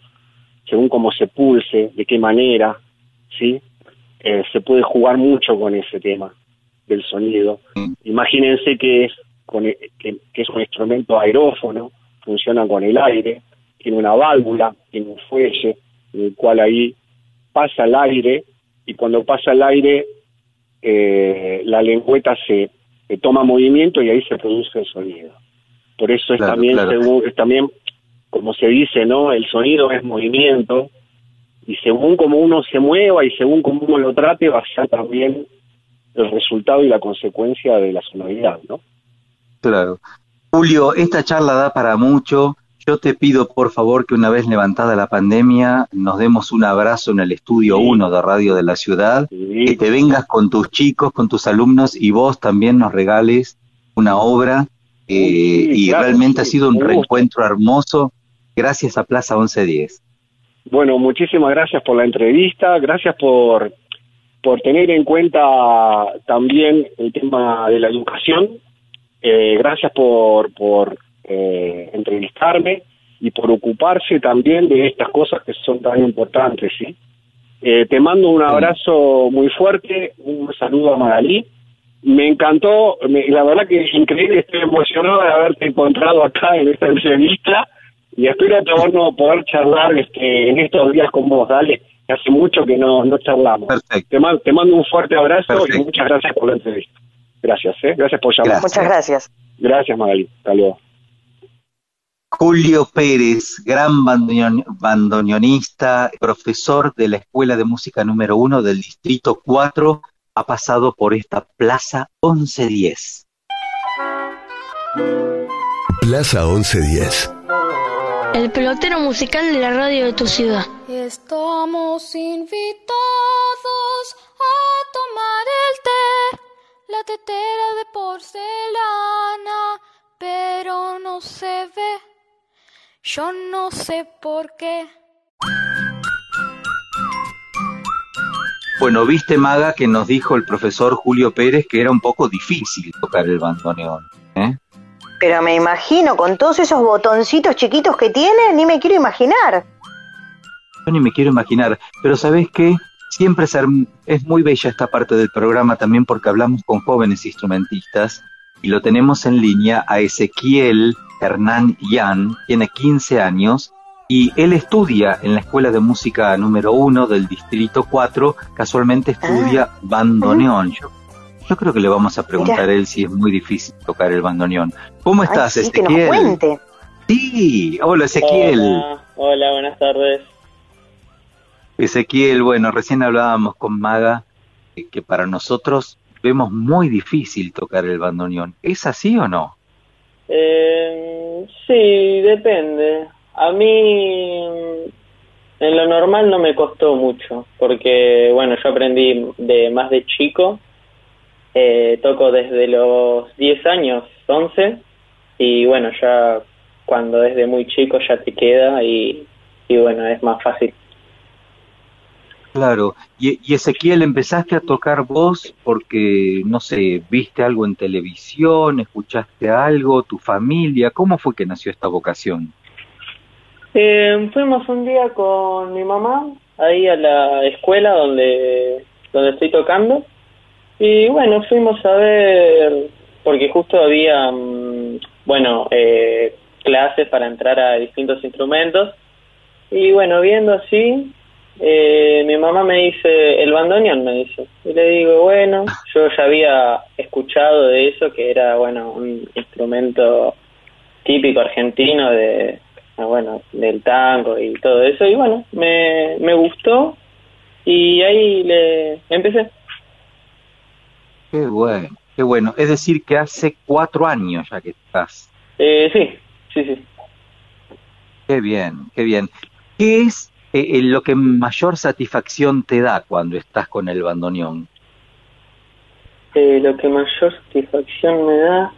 según cómo se pulse de qué manera sí Eh, se puede jugar mucho con ese tema del sonido. Imagínense que es con e- que, que es un instrumento aerófono funciona con el aire tiene una válvula tiene un fuelle en el cual ahí pasa el aire y cuando pasa el aire eh, la lengüeta se, toma movimiento y ahí se produce el sonido. Por eso es Claro, también claro. según- es también como se dice, ¿no? El sonido es movimiento y según como uno se mueva y según como uno lo trate va a ser también el resultado y la consecuencia de la sonoridad, ¿no? Claro. Julio, esta charla da para mucho. Yo te pido, por favor, que una vez levantada la pandemia, nos demos un abrazo en el estudio 1 de Radio de la Ciudad, que te vengas con tus chicos, con tus alumnos y vos también nos regales una obra. eh, y claro, realmente sí, ha sido un reencuentro hermoso gracias a Plaza 1110. Bueno, muchísimas gracias por la entrevista, gracias por, por tener en cuenta también el tema de la educación, eh, gracias por, por eh, entrevistarme y por ocuparse también de estas cosas que son tan importantes, ¿sí? Eh, te mando un abrazo muy fuerte, un saludo a Magalí. Me encantó, me- la verdad que es increíble, estoy emocionado de haberte encontrado acá en esta entrevista y espero podernos poder charlar este, en estos días con vos, dale, que hace mucho que no, no charlamos. Te, man- te mando un fuerte abrazo y muchas gracias por la entrevista. Gracias, ¿eh? Gracias por llamar. Muchas gracias. Gracias, Magali. Hasta luego. Julio Pérez, gran bandoneon- bandoneonista, profesor de la Escuela de Música número 1 del Distrito 4, ha pasado por esta Plaza 1110. Plaza 1110. El pelotero musical de la radio de tu ciudad. Estamos invitados a tomar el té, la tetera de porcelana, pero no se ve. Yo no sé por qué. Bueno, viste, Maga, que nos dijo el profesor Julio Pérez que era un poco difícil tocar el bandoneón. ¿eh? Pero me imagino, con todos esos botoncitos chiquitos que tiene, ni me quiero imaginar. Yo ni me quiero imaginar, pero ¿sabes qué? Siempre es muy bella esta parte del programa también porque hablamos con jóvenes instrumentistas y lo tenemos en línea a Ezequiel Hernán Yan, tiene 15 años y él estudia en la Escuela de Música número 1 del Distrito 4, casualmente estudia bandoneón. Yo, yo creo que le vamos a preguntar a él si es muy difícil tocar el bandoneón. ¿Cómo Ay, estás, sí, que nos Ezequiel? cuente. Sí, hola Ezequiel. Hola, hola, buenas tardes. Ezequiel, bueno, recién hablábamos con Maga eh, que para nosotros vemos muy difícil tocar el bandoneón. ¿Es así o no? Eh, sí, depende. A mí en lo normal no me costó mucho, porque bueno, yo aprendí de más de chico, eh, toco desde los 10 años, 11, y bueno, ya cuando desde muy chico ya te queda y, y bueno, es más fácil. Claro, y, Ezequiel, empezaste a tocar vos porque, no sé, viste algo en televisión, escuchaste algo, tu familia, ¿cómo fue que nació esta vocación? Eh, fuimos un día con mi mamá ahí a la escuela donde, donde estoy tocando. Y bueno, fuimos a ver, porque justo había, mm, bueno, eh, clases para entrar a distintos instrumentos. Y bueno, viendo así, eh, mi mamá me dice, el bandoneón me dice. Y le digo, bueno, yo ya había escuchado de eso, que era, bueno, un instrumento típico argentino de, ah, bueno, del tango y todo eso. Y bueno, me, me gustó y ahí le empecé. Qué bueno, qué bueno. Es decir, que hace cuatro años ya que estás. Eh, sí, sí, sí. Qué bien, qué bien. ¿Qué es eh, eh, lo que mayor satisfacción te da cuando estás con el bandoneón? Eh, lo que mayor satisfacción me da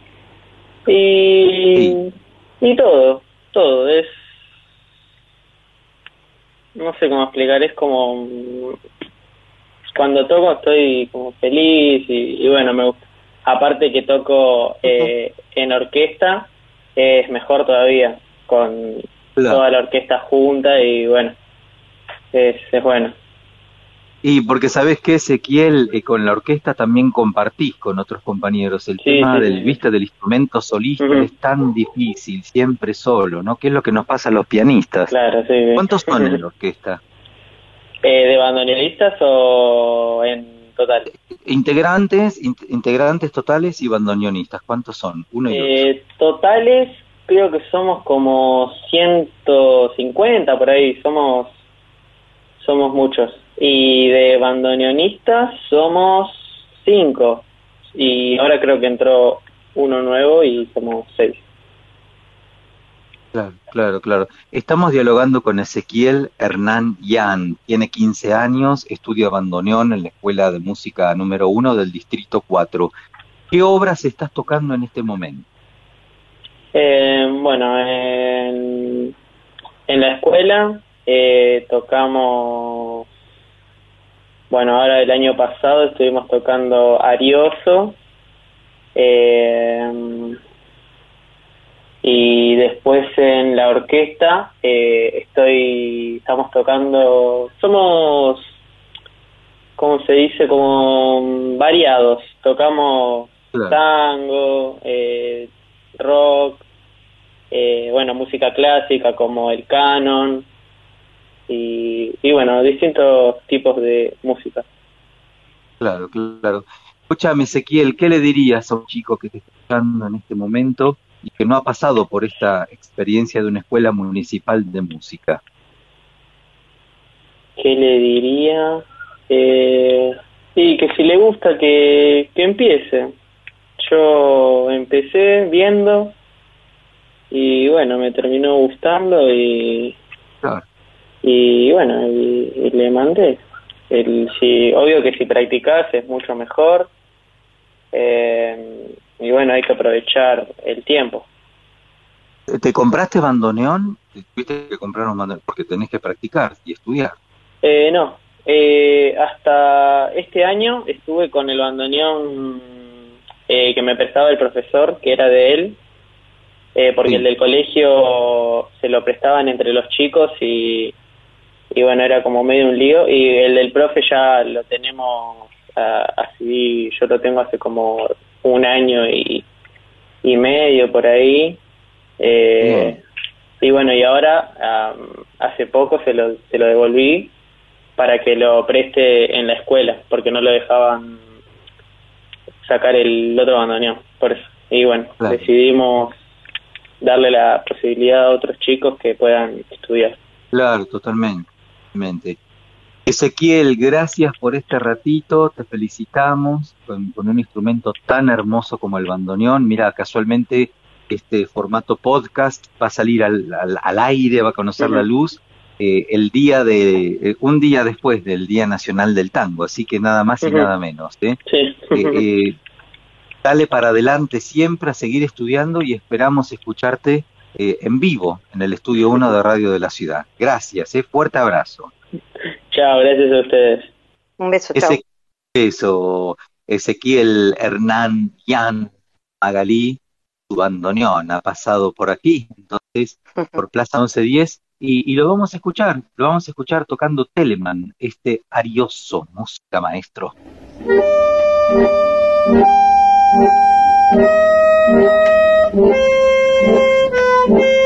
y, y todo, todo es no sé cómo explicar, es como cuando toco estoy como feliz y, y bueno, me gusta. Aparte que toco eh, en orquesta, es mejor todavía, con toda la orquesta junta y bueno, es, es bueno. Y porque sabes que Ezequiel, eh, con la orquesta también compartís con otros compañeros. El Sí, tema sí, del sí. vista del instrumento solista es tan difícil, siempre solo, ¿no? ¿Qué es lo que nos pasa a los pianistas? Claro, sí. ¿Cuántos son en la [laughs] orquesta? Eh, ¿De bandoneonistas o en total? Integrantes, in- integrantes totales y bandoneonistas, ¿cuántos son? Uno y dos. Eh, totales creo que somos como 150 por ahí, somos somos muchos. Y de bandoneonistas somos cinco. Y ahora creo que entró uno nuevo y somos seis. Claro, claro, claro. Estamos dialogando con Ezequiel Hernán Yan. Tiene 15 años, estudia bandoneón en la Escuela de Música número uno del Distrito 4. ¿Qué obras estás tocando en este momento? Eh, bueno, en, en la escuela eh, tocamos, bueno, ahora el año pasado estuvimos tocando Arioso eh, y después en la orquesta eh, estoy, estamos tocando, somos, ¿cómo se dice? Como variados, tocamos Claro. tango, eh, rock, eh, bueno, música clásica como el canon y, y bueno, distintos tipos de música. Claro, claro. Escúchame, Ezequiel, ¿qué le dirías a un chico que te está escuchando en este momento y que no ha pasado por esta experiencia de una escuela municipal de música? ¿Qué le diría? Eh, sí, que si le gusta que, que empiece. Yo empecé viendo y bueno, me terminó gustando y, Claro. Y bueno, y, y le mandé. El, si, obvio que si practicas es mucho mejor eh, y bueno, hay que aprovechar el tiempo. ¿Te compraste bandoneón? Tuviste que comprar un bandoneón porque tenés que practicar y estudiar. Eh, no, eh, hasta este año estuve con el bandoneón eh, que me prestaba el profesor, que era de él, eh, porque Sí. el del colegio se lo prestaban entre los chicos y, y bueno, era como medio un lío, y el del profe ya lo tenemos ah, así, yo lo tengo hace como un año y, y medio por ahí. Eh, y bueno, y ahora hace poco se lo, se lo devolví para que lo preste en la escuela, porque no lo dejaban sacar el otro bandoneón, por eso. Y bueno, Claro. decidimos darle la posibilidad a otros chicos que puedan estudiar. Claro, totalmente. Ezequiel, gracias por este ratito, te felicitamos con, con un instrumento tan hermoso como el bandoneón. Mira, casualmente este formato podcast va a salir al, al- al aire, va a conocer la luz eh, el día de, eh, un día después del Día Nacional del Tango, así que nada más y nada menos. ¿eh? Sí. Eh, dale para adelante siempre a seguir estudiando y esperamos escucharte eh, en vivo en el estudio 1 de Radio de la Ciudad. Gracias, eh, fuerte abrazo. Chao. Gracias a ustedes. Un beso, chao. Ese, eso, Ezequiel Hernán Yan Magalí, su bandoneón, ha pasado por aquí, entonces, por Plaza 1110, y, y lo vamos a escuchar, lo vamos a escuchar tocando Telemann, este arioso, música maestro. Plaza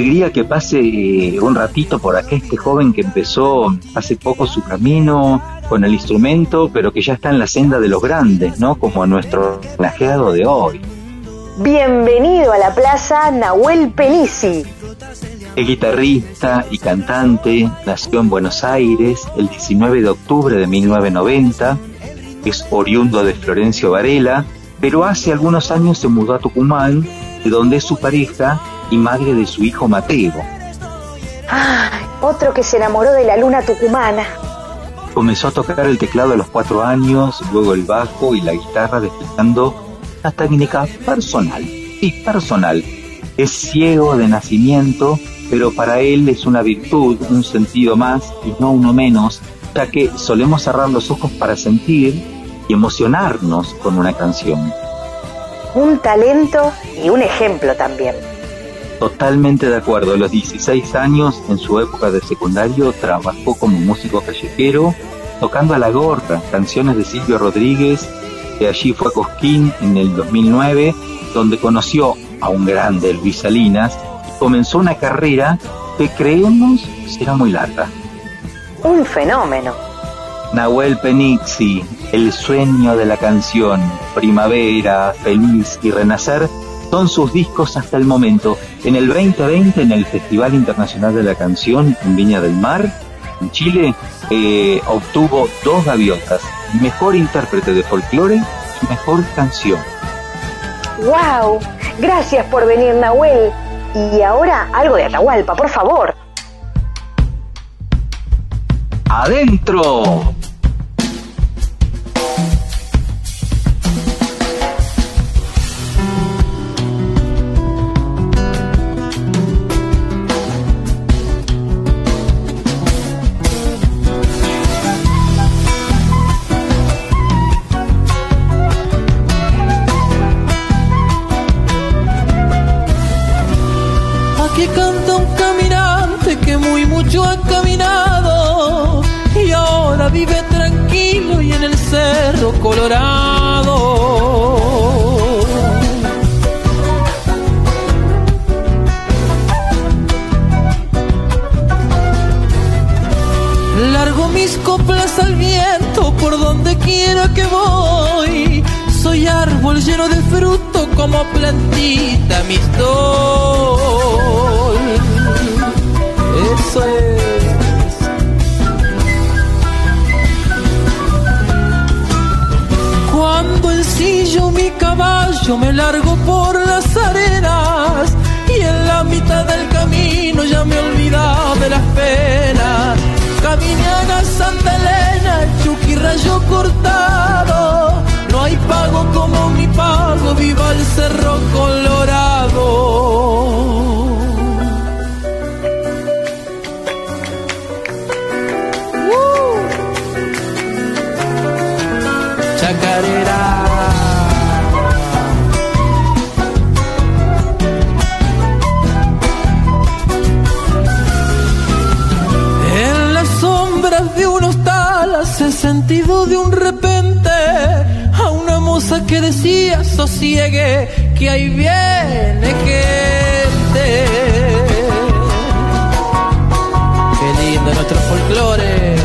alegría que pase eh, un ratito por acá este joven que empezó hace poco su camino con el instrumento, pero que ya está en la senda de los grandes, ¿no? Como nuestro homenajeado de hoy. Bienvenido a la plaza Nahuel Penisi. Es guitarrista y cantante, nació en Buenos Aires el 19 de octubre de 1990, es oriundo de Florencio Varela, pero hace algunos años se mudó a Tucumán, de donde es su pareja y madre de su hijo Mateo. Ay, otro que se enamoró de la luna tucumana. Comenzó a tocar el teclado a los cuatro años, luego el bajo y la guitarra desplegando una técnica personal. Sí, personal. Es ciego de nacimiento, pero para él es una virtud, un sentido más y no uno menos, ya que solemos cerrar los ojos para sentir y emocionarnos con una canción. Un talento y un ejemplo también. Totalmente de acuerdo. A los 16 años, en su época de secundario, trabajó como músico callejero, tocando a la gorra canciones de Silvio Rodríguez. De allí fue a Cosquín en el 2009, donde conoció a un grande, Luis Salinas, y comenzó una carrera que creemos será muy larga. Un fenómeno. Nahuel Penixi, El sueño de la canción, Primavera, Feliz y Renacer son sus discos hasta el momento. En el 2020, en el Festival Internacional de la Canción en Viña del Mar, en Chile, eh, obtuvo dos gaviotas, mejor intérprete de folclore y mejor canción. ¡Wow! Gracias por venir, Nahuel. Y ahora algo de Atahualpa, por favor. ¡Adentro! Cerro colorado. Largo mis coplas al viento por donde quiera que voy. Soy árbol lleno de fruto como plantita mi sol. Eso es. Caballo me largo por las arenas y en la mitad del camino ya me olvidaba de las penas. Camiñaga, Santa Elena, Chucky cortado. No hay pago como mi pago, viva el cerro colorado. Decía sosiegue que ahí viene gente. Qué lindo nuestro folclore.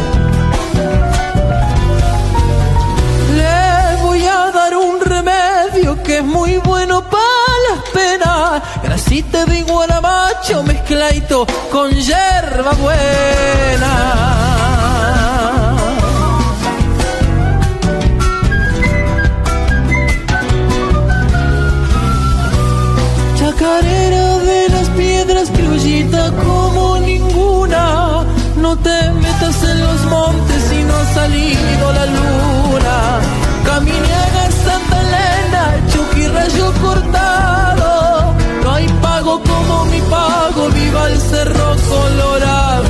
Le voy a dar un remedio que es muy bueno para las penas. Grasita de guaramacho mezcladito con hierba buena. Chacarera de las piedras criollita como ninguna. No te metas en los montes si no ha salido la luna. Caminiaga Santa Elena, Chucky Rayo cortado. No hay pago como mi pago, viva el cerro colorado.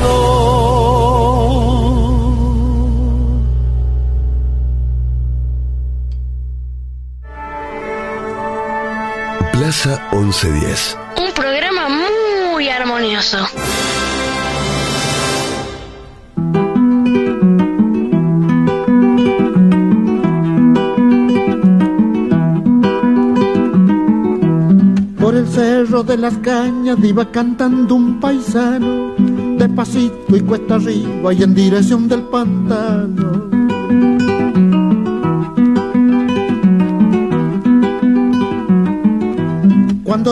Plaza 1110. Un programa muy armonioso. Por el cerro de las cañas iba cantando un paisano, despacito y cuesta arriba y en dirección del pantano.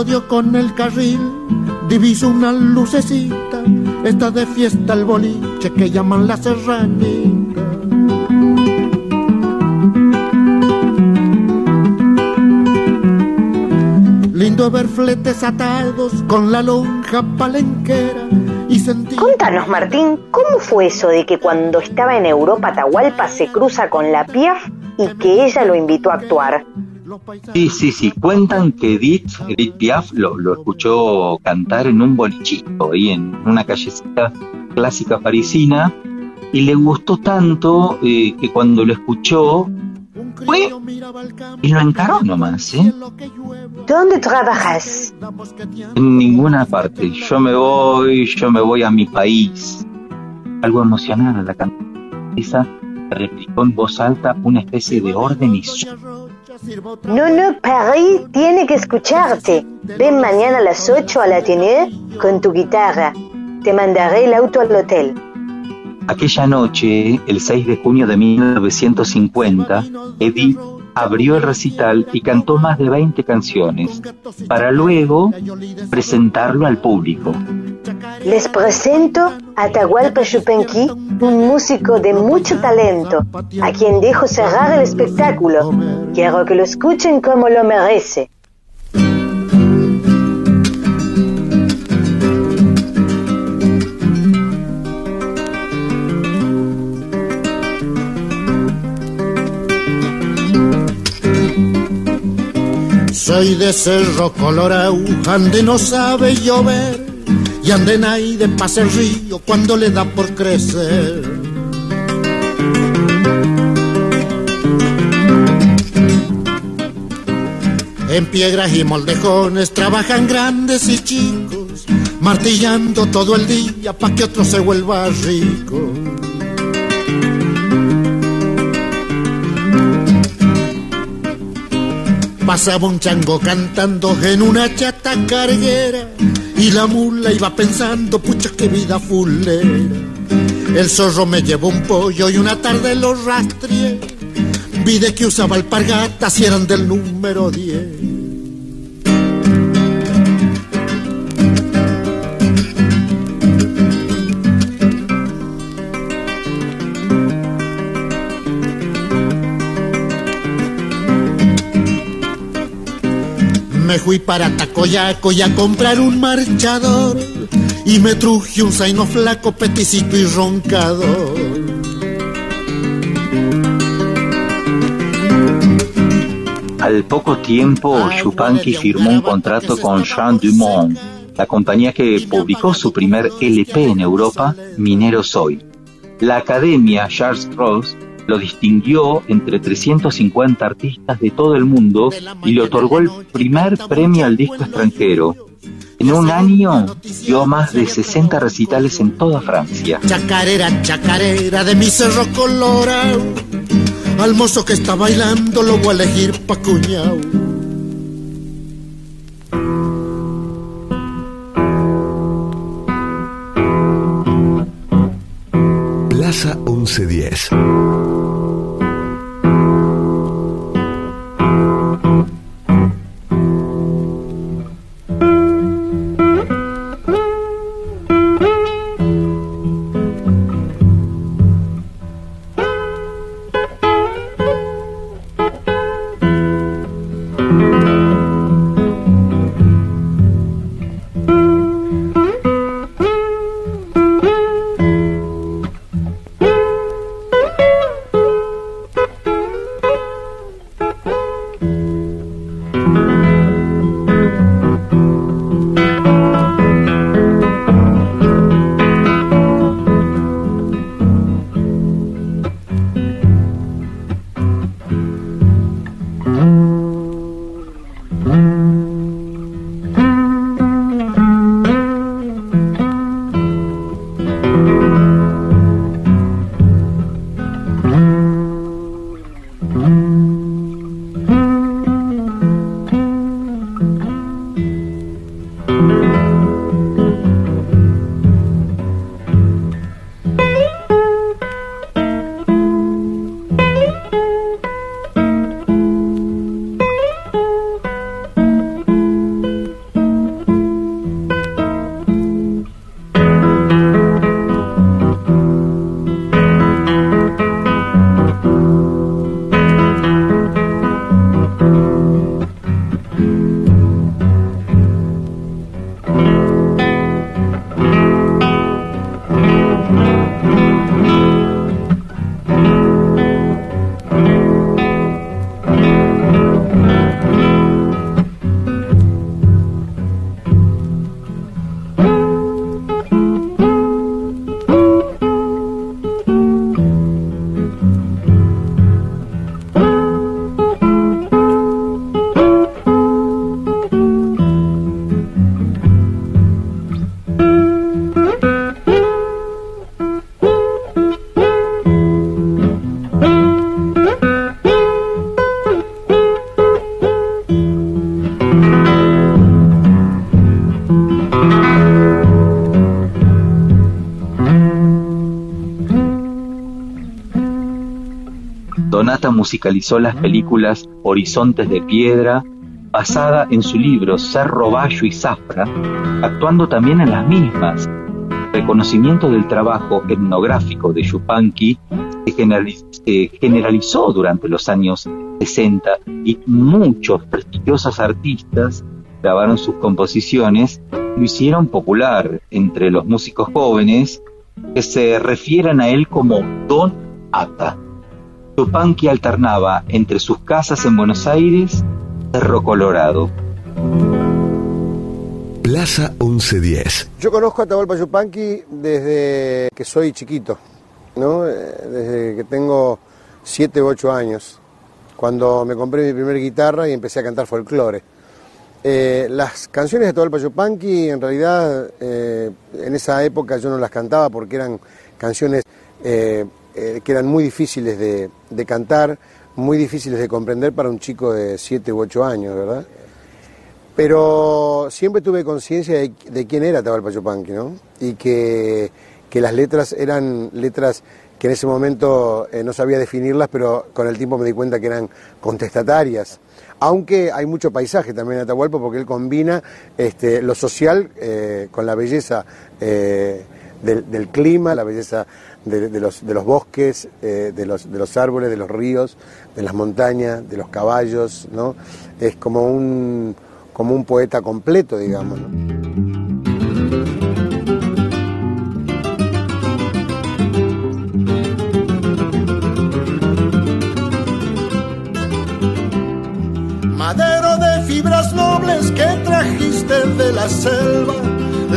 Dio con el carril, diviso una lucecita, está de fiesta el boliche que llaman la serranita. Lindo ver fletes atados con la lonja palenquera y sentir... Contanos, Martín, ¿cómo fue eso de que cuando estaba en Europa Atahualpa se cruza con la Piaf y que ella lo invitó a actuar? Sí, sí, sí. Cuentan que Edith, Edith Piaf lo, lo escuchó cantar en un bolichito, ahí en una callecita clásica parisina, y le gustó tanto eh, que cuando lo escuchó, fue y lo encaró nomás, ¿eh? ¿Dónde trabajas? En ninguna parte. Yo me voy, yo me voy a mi país. Algo emocionada la cantante replicó en voz alta una especie de orden y su No, no, París tiene que escucharte. Ven mañana a las 8 a la Athénée con tu guitarra. Te mandaré el auto al hotel. Aquella noche, el 6 de junio de 1950, Edith abrió el recital y cantó más de 20 canciones, para luego presentarlo al público. Les presento a Atahualpa Yupanqui, un músico de mucho talento, a quien dejo cerrar el espectáculo. Quiero que lo escuchen como lo merece. Soy de Cerro Colorado, ande no sabe llover, y ande ahí de pase el río cuando le da por crecer. En piedras y moldejones trabajan grandes y chicos, martillando todo el día pa' que otro se vuelva rico. Pasaba un chango cantando en una chata carguera y la mula iba pensando, pucha qué vida fulera. El zorro me llevó un pollo y una tarde lo rastrié. Vi de que usaba alpargatas y eran del número 10. Fui para Tacoyaco y a comprar un marchador y me truje un zaino flaco, peticito y roncador. Al poco tiempo, Chupanqui firmó un contrato con Jean Dumont, la compañía que publicó su primer LP en Europa, Minero Soy. La academia Charles Cross lo distinguió entre 350 artistas de todo el mundo y le otorgó el primer premio al disco extranjero. En un año dio más de 60 recitales en toda Francia. Chacarera, chacarera de mi cerro colorado. Al mozo que está bailando lo voy a elegir pa' cuñao. 1110. Musicalizó las películas Horizontes de Piedra, basada en su libro Cerro Bayo y Zafra, actuando también en las mismas, reconocimiento del trabajo etnográfico de Yupanqui se generalizó durante los años 60 y muchos prestigiosos artistas grabaron sus composiciones y lo hicieron popular entre los músicos jóvenes que se refieren a él como Don Ata. Yupanqui alternaba entre sus casas en Buenos Aires y Cerro Colorado. Plaza 1110. Yo conozco a Atahualpa Yupanqui desde que soy chiquito, ¿no? Eh, Desde que tengo 7 u 8 años, cuando me compré mi primera guitarra y empecé a cantar folclore. Eh, las canciones de Atahualpa Yupanqui, en realidad, eh, en esa época yo no las cantaba porque eran canciones eh, eh, que eran muy difíciles de, de cantar, muy difíciles de comprender para un chico de 7 u 8 años, ¿verdad? Pero siempre tuve conciencia de, de quién era Atahualpa Yupanqui, ¿no? Y que, que las letras eran letras que en ese momento eh, no sabía definirlas, pero con el tiempo me di cuenta que eran contestatarias. Aunque hay mucho paisaje también en Atahualpa porque él combina este, lo social eh, con la belleza del clima, la belleza de, los, de los bosques, eh, de, los, de los árboles, de los ríos, de las montañas, de los caballos, ¿no? Es como un, como un poeta completo, digamos. ¿no? Madero de fibras nobles que trajiste de la selva,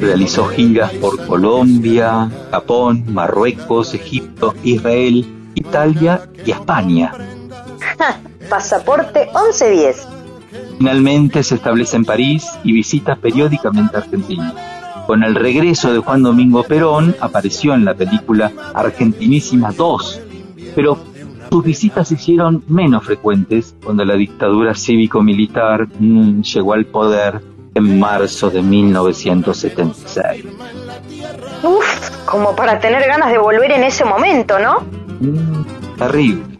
Realizó giras por Colombia, Japón, Marruecos, Egipto, Israel, Italia y España. Ja, Pasaporte 1110. Finalmente se establece en París y visita periódicamente Argentina. Con el regreso de Juan Domingo Perón apareció en la película Argentinísima 2, pero sus visitas se hicieron menos frecuentes cuando la dictadura cívico-militar mm, llegó al poder en marzo de 1976. Uf, como para tener ganas de volver en ese momento, ¿no? Terrible.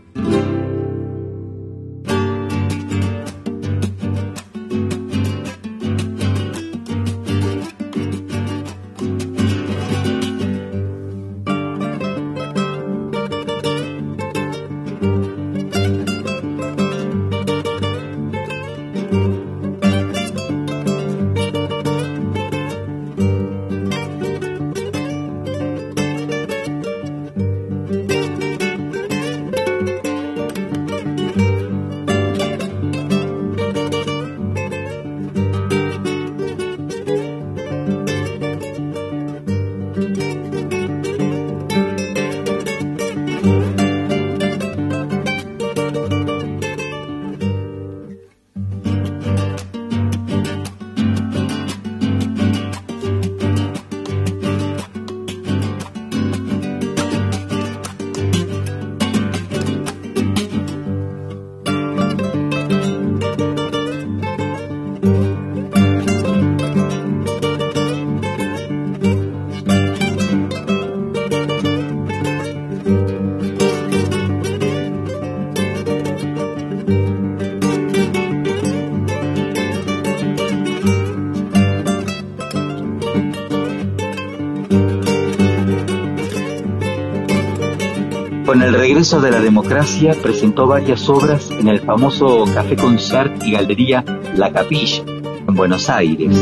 El regreso de la democracia presentó varias obras en el famoso Café Concert y Galería La Capilla, en Buenos Aires.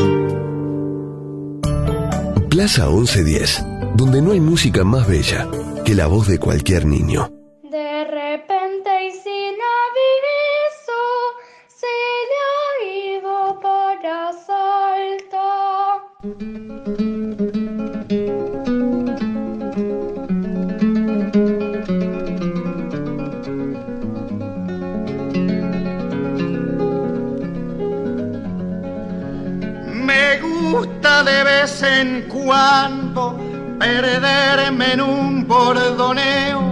Plaza 1110, donde no hay música más bella que la voz de cualquier niño. Bordoneo,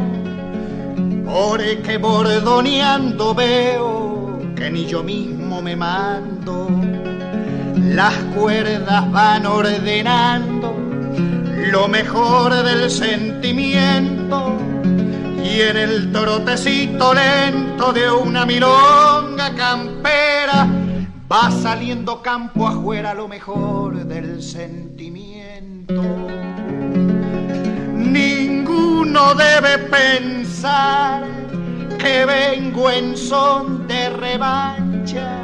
porque bordoneando veo que ni yo mismo me mando. Las cuerdas van ordenando lo mejor del sentimiento y en el trotecito lento de una milonga campera va saliendo campo afuera lo mejor del sentimiento. Ninguno debe pensar que vengo en son de revancha.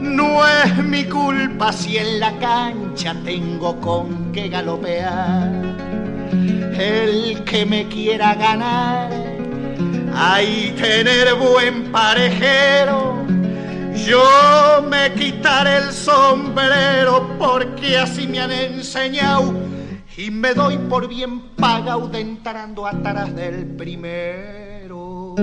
No es mi culpa si en la cancha tengo con qué galopear. El que me quiera ganar, hay tener buen parejero. Yo me quitaré el sombrero porque así me han enseñado y me doy por bien pagado de entrando atrás del primero.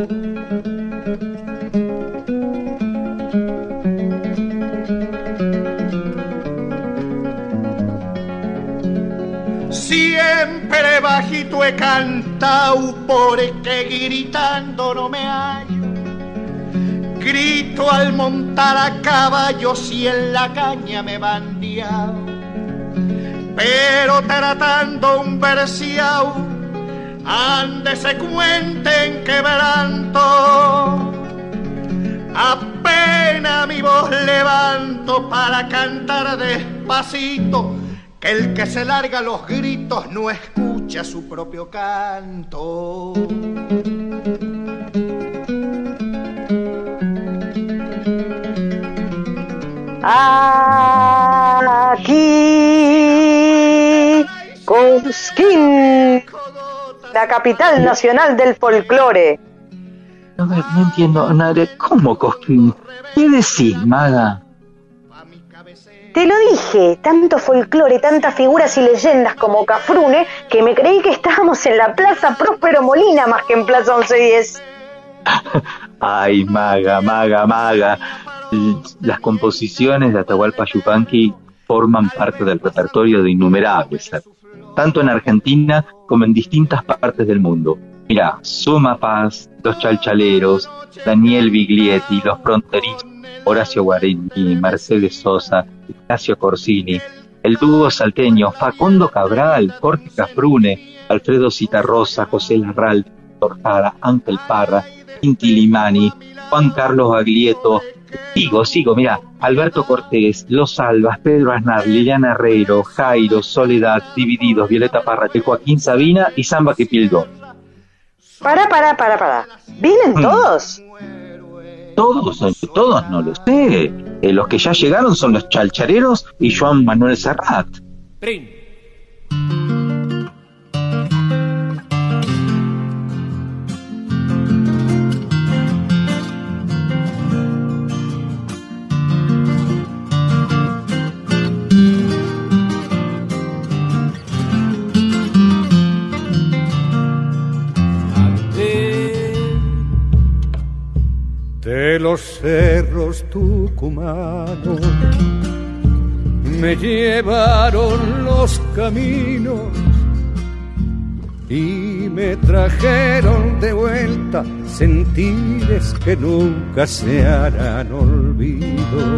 Siempre bajito he cantado porque gritando no me hallo. Grito al montar a caballo si en la caña me bandeado. Pero tratando un versiao, ande se cuenten quebranto. Apenas mi voz levanto para cantar despacito, que el que se larga los gritos no escucha su propio canto. Aquí, Cosquín, la capital nacional del folclore. A ver, no entiendo, Nare, ¿cómo Cosquín? ¿Qué decís, maga? Te lo dije, tanto folclore, tantas figuras y leyendas como Cafrune, que me creí que estábamos en la Plaza Próspero Molina más que en Plaza 1110. [laughs] Ay, maga, maga, maga. Las composiciones de Atahualpa Yupanqui forman parte del repertorio de innumerables, tanto en Argentina como en distintas partes del mundo. Mira, Suma Paz, Los Chalchaleros, Daniel Biglietti, Los Fronterizos, Horacio Guarini, Mercedes Sosa, Ignacio Corsini, el dúo salteño Facundo Cabral, Jorge Cafrune, Alfredo Citarrosa, José Larral, Torjara, Ángel Parra, Inti Limani, Juan Carlos Baglietto, sigo, sigo, mira, Alberto Cortés, Los Albas, Pedro Aznar, Liliana Herrero, Jairo, Soledad, Divididos, Violeta Parra, Joaquín Sabina y Samba que Pildó. Para, para, para, para. ¿Vienen Mm. todos? Todos, todos no lo sé. Eh, los que ya llegaron son los chalchareros y Joan Manuel Serrat. Los cerros tucumanos me llevaron los caminos y me trajeron de vuelta sentires que nunca se harán olvido.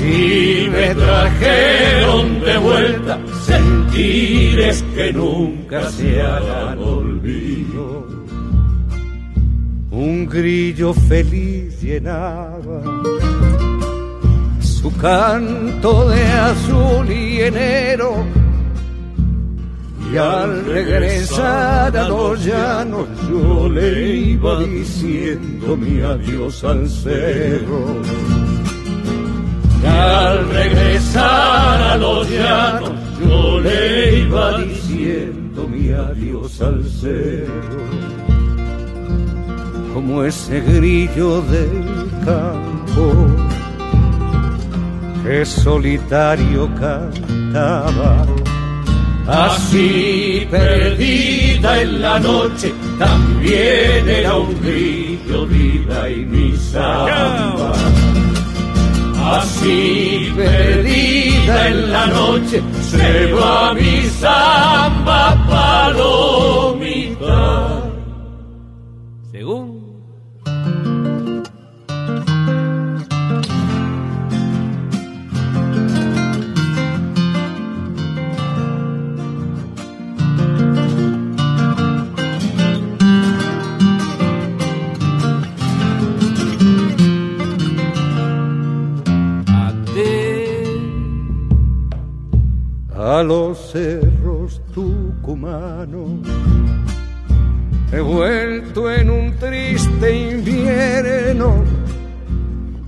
Y me trajeron de vuelta sentires que nunca se harán olvido. Un grillo feliz llenaba su canto de azul y enero. Y al regresar a los llanos yo le iba diciendo mi adiós al cerro. Y al regresar a los llanos yo le iba diciendo mi adiós al cerro. Como ese grillo del campo que solitario cantaba. Así perdida en la noche, también era un grillo vida y mi. Así perdida en la noche, se va mi samba palomita. Los cerros tucumanos. He vuelto en un triste invierno,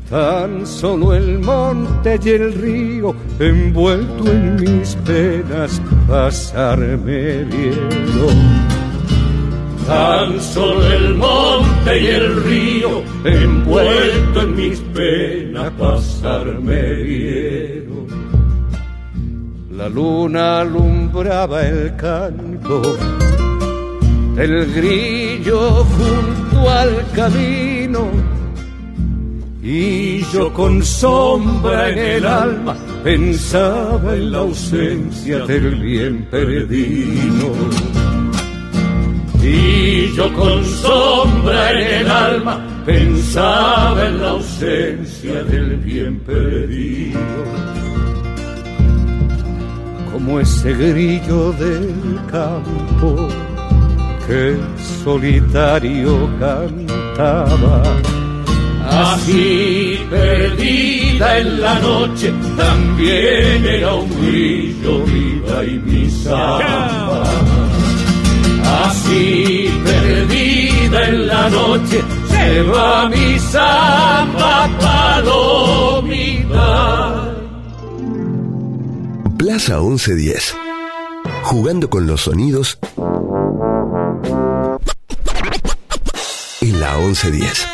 tan solo el monte y el río, envuelto en mis penas, pasarme vieron. Tan solo el monte y el río, envuelto en mis penas, pasarme vieron. La luna alumbraba el canto del grillo junto al camino y yo con sombra en el alma pensaba en la ausencia del bien perdido. Y yo con sombra en el alma pensaba en la ausencia del bien perdido como ese grillo del campo que solitario cantaba. Así perdida en la noche, también era un grillo viva y mi. Así perdida en la noche, se va mi samba palomita. Plaza 1110. Jugando con los sonidos en la 1110.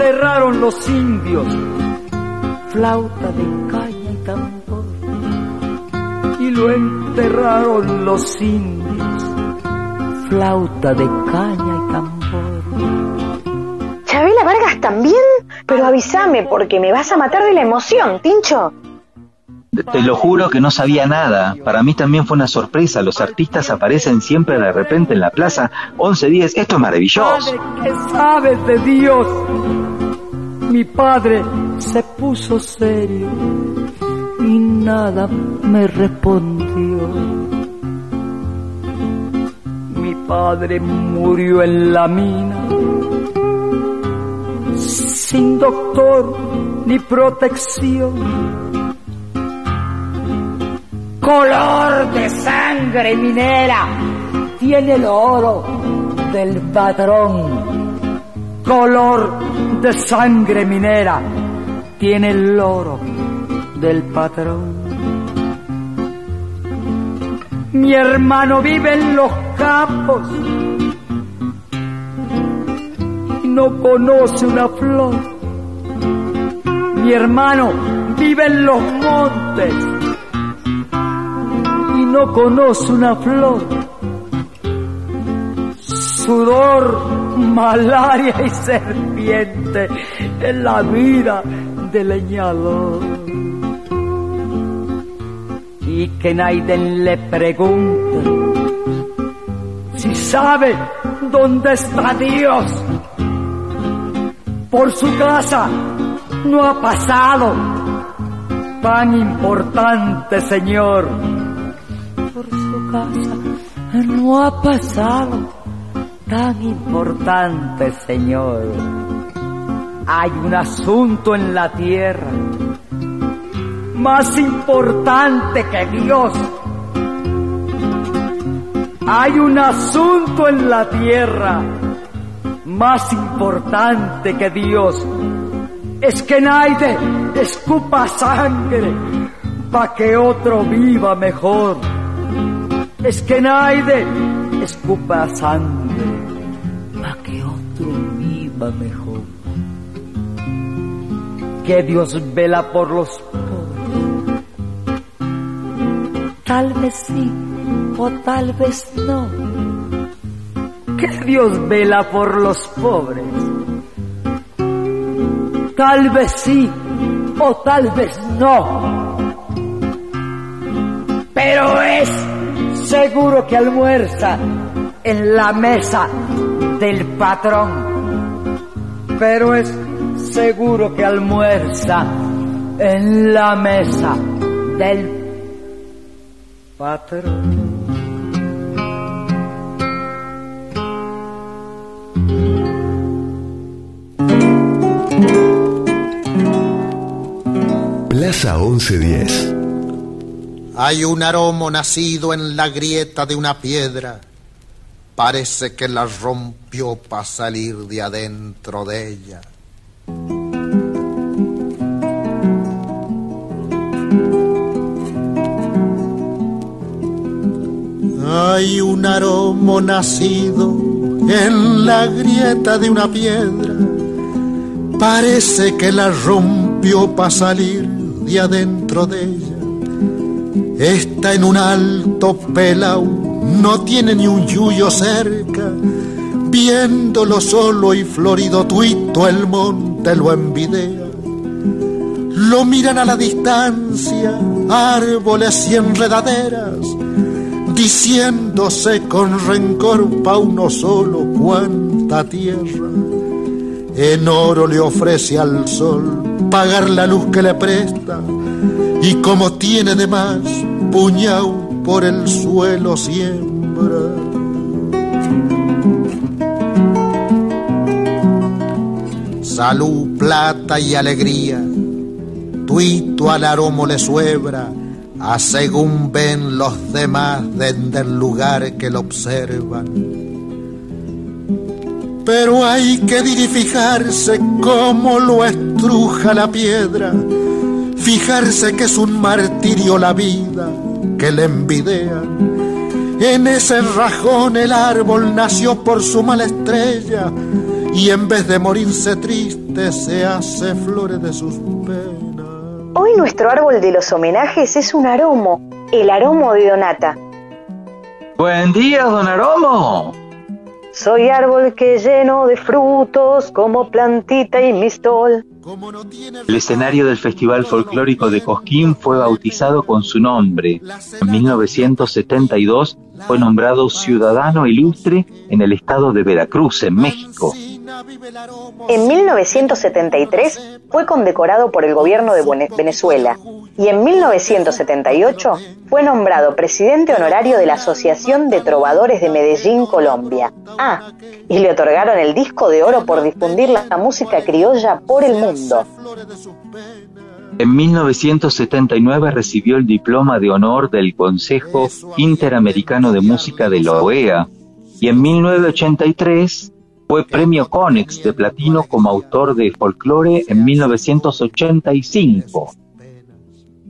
enterraron los indios, flauta de caña y tambor, y lo enterraron los indios, flauta de caña y tambor. Chabela Vargas también, pero avísame porque me vas a matar de la emoción, Tincho. Te lo juro que no sabía nada. Para mí también fue una sorpresa. Los artistas aparecen siempre de repente en la plaza. 11-10. Esto es maravilloso. ¿Qué sabes de Dios? Mi padre se puso serio y nada me respondió. Mi padre murió en la mina sin doctor ni protección. Color de sangre minera tiene el oro del patrón. Color de sangre minera tiene el oro del patrón. Mi hermano vive en los campos no conoce una flor. Mi hermano vive en los montes y no conoce una flor. Sudor, malaria y serpiente en la vida de leñador. Y que nadie le pregunte si sabe dónde está Dios. Por su casa no ha pasado tan importante, Señor. No ha pasado tan importante, Señor. Hay un asunto en la tierra más importante que Dios. Hay un asunto en la tierra más importante que Dios. Es que nadie escupa sangre para que otro viva mejor. Es que nadie escupa sangre para que otro viva mejor. Que Dios vela por los pobres. Tal vez sí o tal vez no. Que Dios vela por los pobres. Tal vez sí o tal vez no. Pero es seguro que almuerza en la mesa del patrón. Pero es seguro que almuerza en la mesa del patrón. Plaza 1110. Hay un aromo nacido en la grieta de una piedra. Parece que la rompió para salir de adentro de ella. Hay un aromo nacido en la grieta de una piedra. Parece que la rompió para salir de adentro de ella. Está en un alto pelau, no tiene ni un yuyo cerca. Viéndolo solo y florido tuito, el monte lo envidea. Lo miran a la distancia, árboles y enredaderas, diciéndose con rencor pa' uno solo cuánta tierra. En oro le ofrece al sol pagar la luz que le presta y como tiene de más, puñao por el suelo siembra. Salud, plata y alegría, tuito al aromo le suebra, a según ven los demás desde el lugar que lo observan. Pero hay que fijarse cómo lo estruja la piedra, fijarse que es un martirio la vida que le envidian. En ese rajón el árbol nació por su mala estrella y en vez de morirse triste se hace flores de sus penas. Hoy nuestro árbol de los homenajes es un aromo, el aromo de Donata. Buen día, don Aromo. Soy árbol que lleno de frutos como plantita y mistol. El escenario del Festival Folclórico de Cosquín fue bautizado con su nombre. En 1972 fue nombrado ciudadano ilustre en el estado de Veracruz, en México. En 1973 fue condecorado por el gobierno de Venezuela y en 1978 fue nombrado presidente honorario de la Asociación de Trovadores de Medellín, Colombia. Ah, y le otorgaron el disco de oro por difundir la música criolla por el mundo. En 1979 recibió el diploma de honor del Consejo Interamericano de Música de la OEA y en 1983 fue premio Conex de platino como autor de folclore en 1985.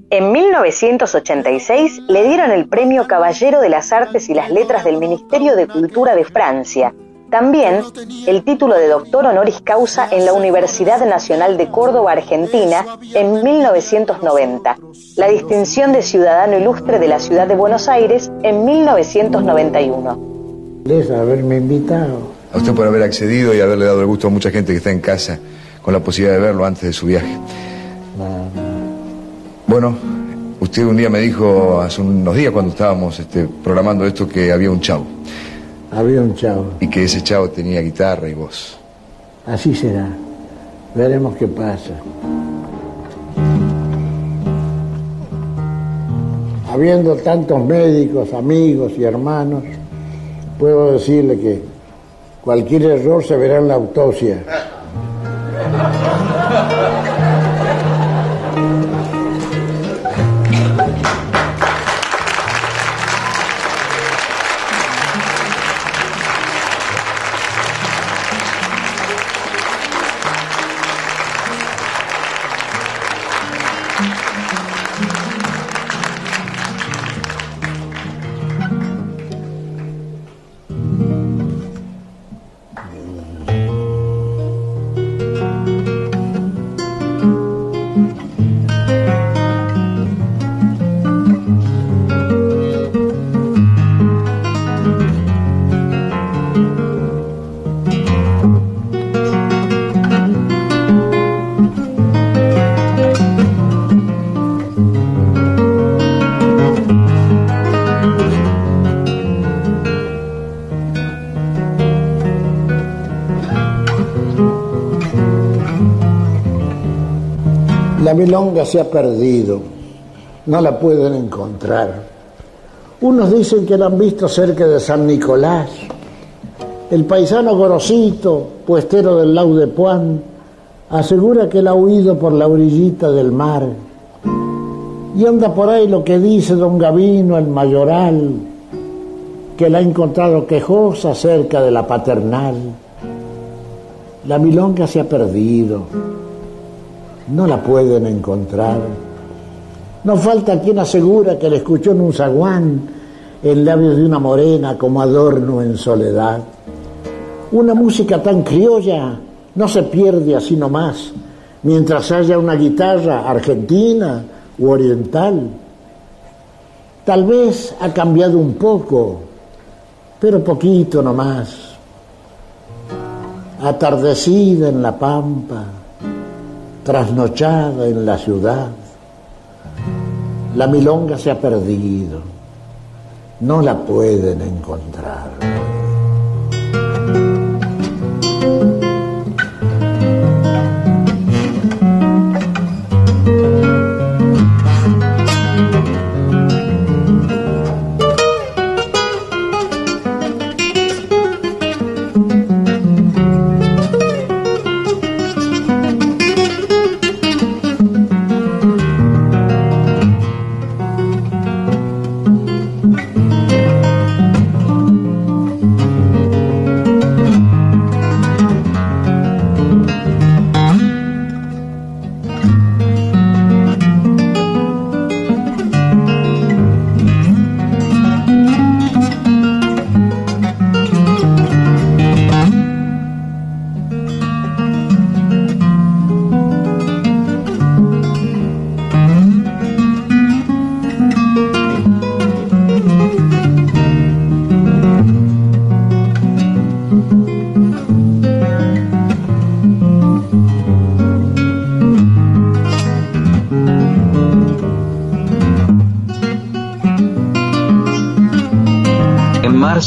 En 1986 le dieron el premio Caballero de las Artes y las Letras del Ministerio de Cultura de Francia También el título de doctor honoris causa en la Universidad Nacional de Córdoba, Argentina, en 1990. La distinción de ciudadano ilustre de la ciudad de Buenos Aires en 1991. Les haberme invitado. A usted por haber accedido y haberle dado el gusto a mucha gente que está en casa con la posibilidad de verlo antes de su viaje. Bueno, usted un día me dijo hace unos días cuando estábamos este, programando esto que había un chavo. Había un chavo. Y que ese chavo tenía guitarra y voz. Así será. Veremos qué pasa. Habiendo tantos médicos, amigos y hermanos, puedo decirle que cualquier error se verá en la autopsia. Milonga se ha perdido, no la pueden encontrar. Unos dicen que la han visto cerca de San Nicolás. El paisano Gorosito, puestero del Lau de Puan, asegura que la ha huido por la orillita del mar. Y anda por ahí lo que dice don Gavino, el mayoral, que la ha encontrado quejosa cerca de la paternal. La milonga se ha perdido no la pueden encontrar. No falta quien asegura que la escuchó en un zaguán, en labios de una morena como adorno en soledad. Una música tan criolla no se pierde así nomás, mientras haya una guitarra argentina u oriental. Tal vez ha cambiado un poco, pero poquito nomás. Atardecida en la pampa, trasnochada en la ciudad. La milonga se ha perdido, no la pueden encontrar.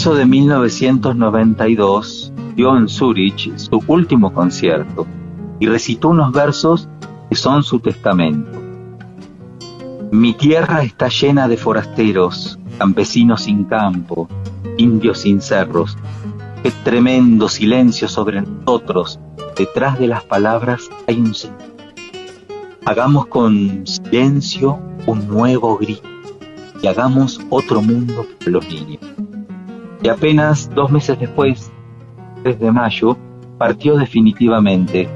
Marzo de 1992 dio en Zurich su último concierto y recitó unos versos que son su testamento. Mi tierra está llena de forasteros, campesinos sin campo, indios sin cerros. Qué tremendo silencio sobre nosotros. Detrás de las palabras hay un silencio. Hagamos con silencio un nuevo grito y hagamos otro mundo para los niños. Y apenas dos meses después, 3 de mayo, partió definitivamente.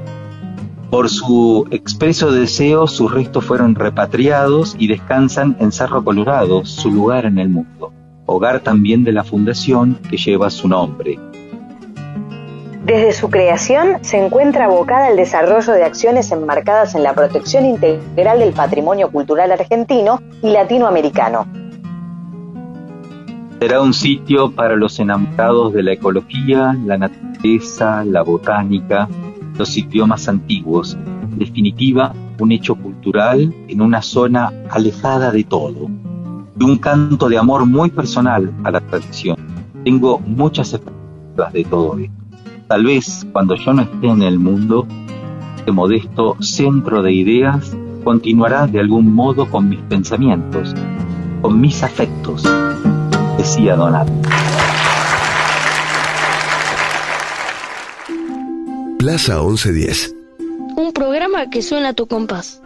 Por su expreso deseo, sus restos fueron repatriados y descansan en Cerro Colorado, su lugar en el mundo, hogar también de la fundación que lleva su nombre. Desde su creación se encuentra abocada al desarrollo de acciones enmarcadas en la protección integral del patrimonio cultural argentino y latinoamericano. Será un sitio para los enamorados de la ecología, la naturaleza, la botánica, los idiomas antiguos. En definitiva, un hecho cultural en una zona alejada de todo. Y un canto de amor muy personal a la tradición. Tengo muchas expectativas de todo esto. Tal vez cuando yo no esté en el mundo, este modesto centro de ideas continuará de algún modo con mis pensamientos, con mis afectos, decía Donato. Plaza 1110. Un programa que suena a tu compás.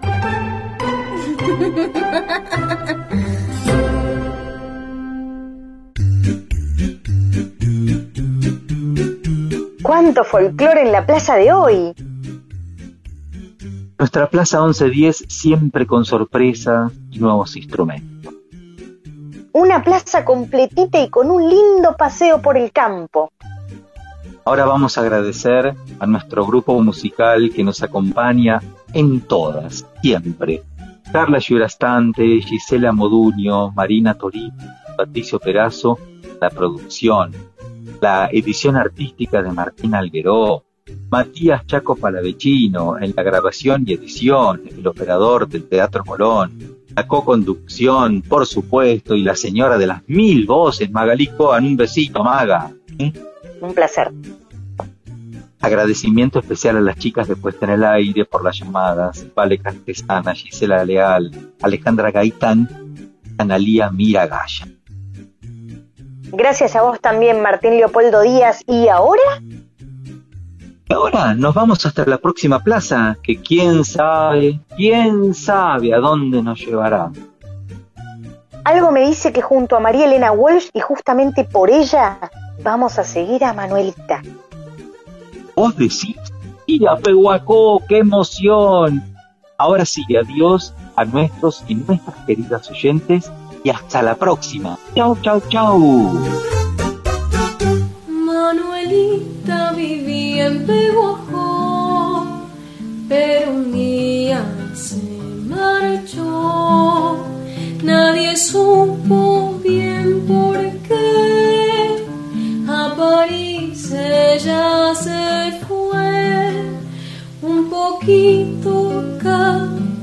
¿Cuánto folclore en la plaza de hoy? Nuestra Plaza 1110 siempre con sorpresa y nuevos instrumentos. Una plaza completita y con un lindo paseo por el campo. Ahora vamos a agradecer a nuestro grupo musical que nos acompaña en todas, siempre. Carla Giurastante, Gisela Moduño, Marina Torino, Patricio Perazo, la producción, la edición artística de Martín Algueró, Matías Chaco Palavecino en la grabación y edición, el operador del Teatro Colón, la co-conducción, por supuesto, y la señora de las mil voces, Magalí Coan, un besito, Maga. ¿eh? Un placer. Agradecimiento especial a las chicas de Puesta en el Aire por las llamadas, Vale Castesana, Gisela Leal, Alejandra Gaitán, Analía Miragaya. Gracias a vos también, Martín Leopoldo Díaz. ¿Y ahora? Ahora nos vamos hasta la próxima plaza, que quién sabe, quién sabe a dónde nos llevará. Algo me dice que junto a María Elena Walsh y justamente por ella vamos a seguir a Manuelita. Vos decís, mira, Pehuacó, qué emoción. Ahora sí, adiós a nuestros y nuestras queridas oyentes y hasta la próxima. Chau, chau, chau. Manuelita vivía en Peguajó, pero un día se marchó. Nadie supo bien por qué. A París ella se fue, un poquito caminando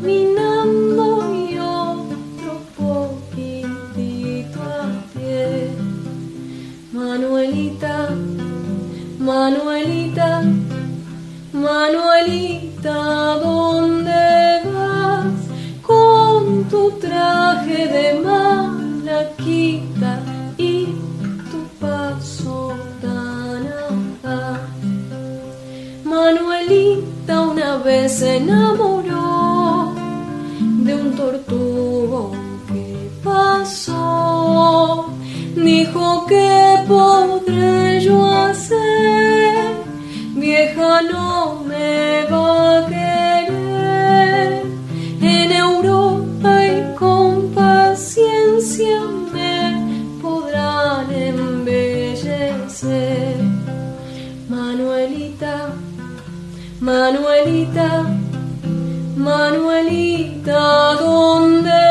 a pie. Manuelita, Manuelita, Manuelita, ¿dónde vas con tu traje de malaquita y tu paso tan audaz? Manuelita una vez se enamoró de un tortugo que pasó. Dijo que podré yo hacer, vieja no me va a querer. En Europa y con paciencia me podrán embellecer. Manuelita, Manuelita, Manuelita, ¿dónde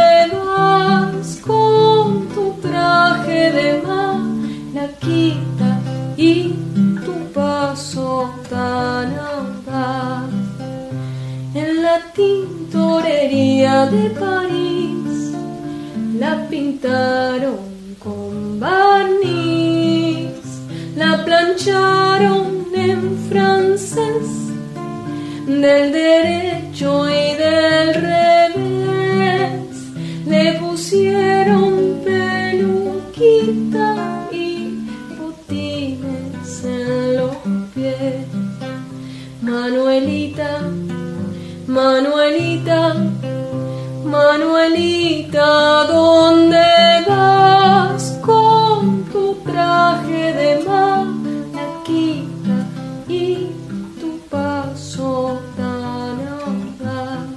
tintorería de París. La pintaron con barniz, la plancharon en francés. Del derecho y del revés. Le pusieron peluquita y botines en los pies. Manuelita, Manuelita, Manuelita, ¿dónde vas con tu traje de malaquita y tu paso tan audaz?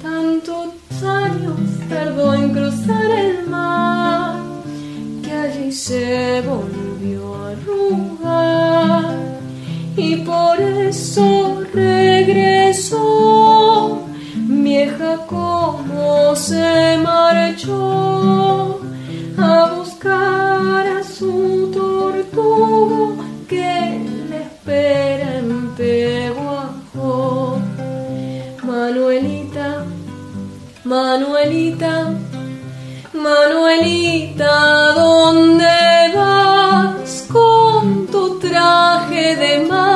Tantos años tardó en cruzar el mar que allí se volvió a arrugar. y por eso regresó, vieja como se marchó a buscar a su tortugo que le espera en Peguajo. Manuelita, Manuelita, Manuelita, ¿dónde vas con tu traje de malaquita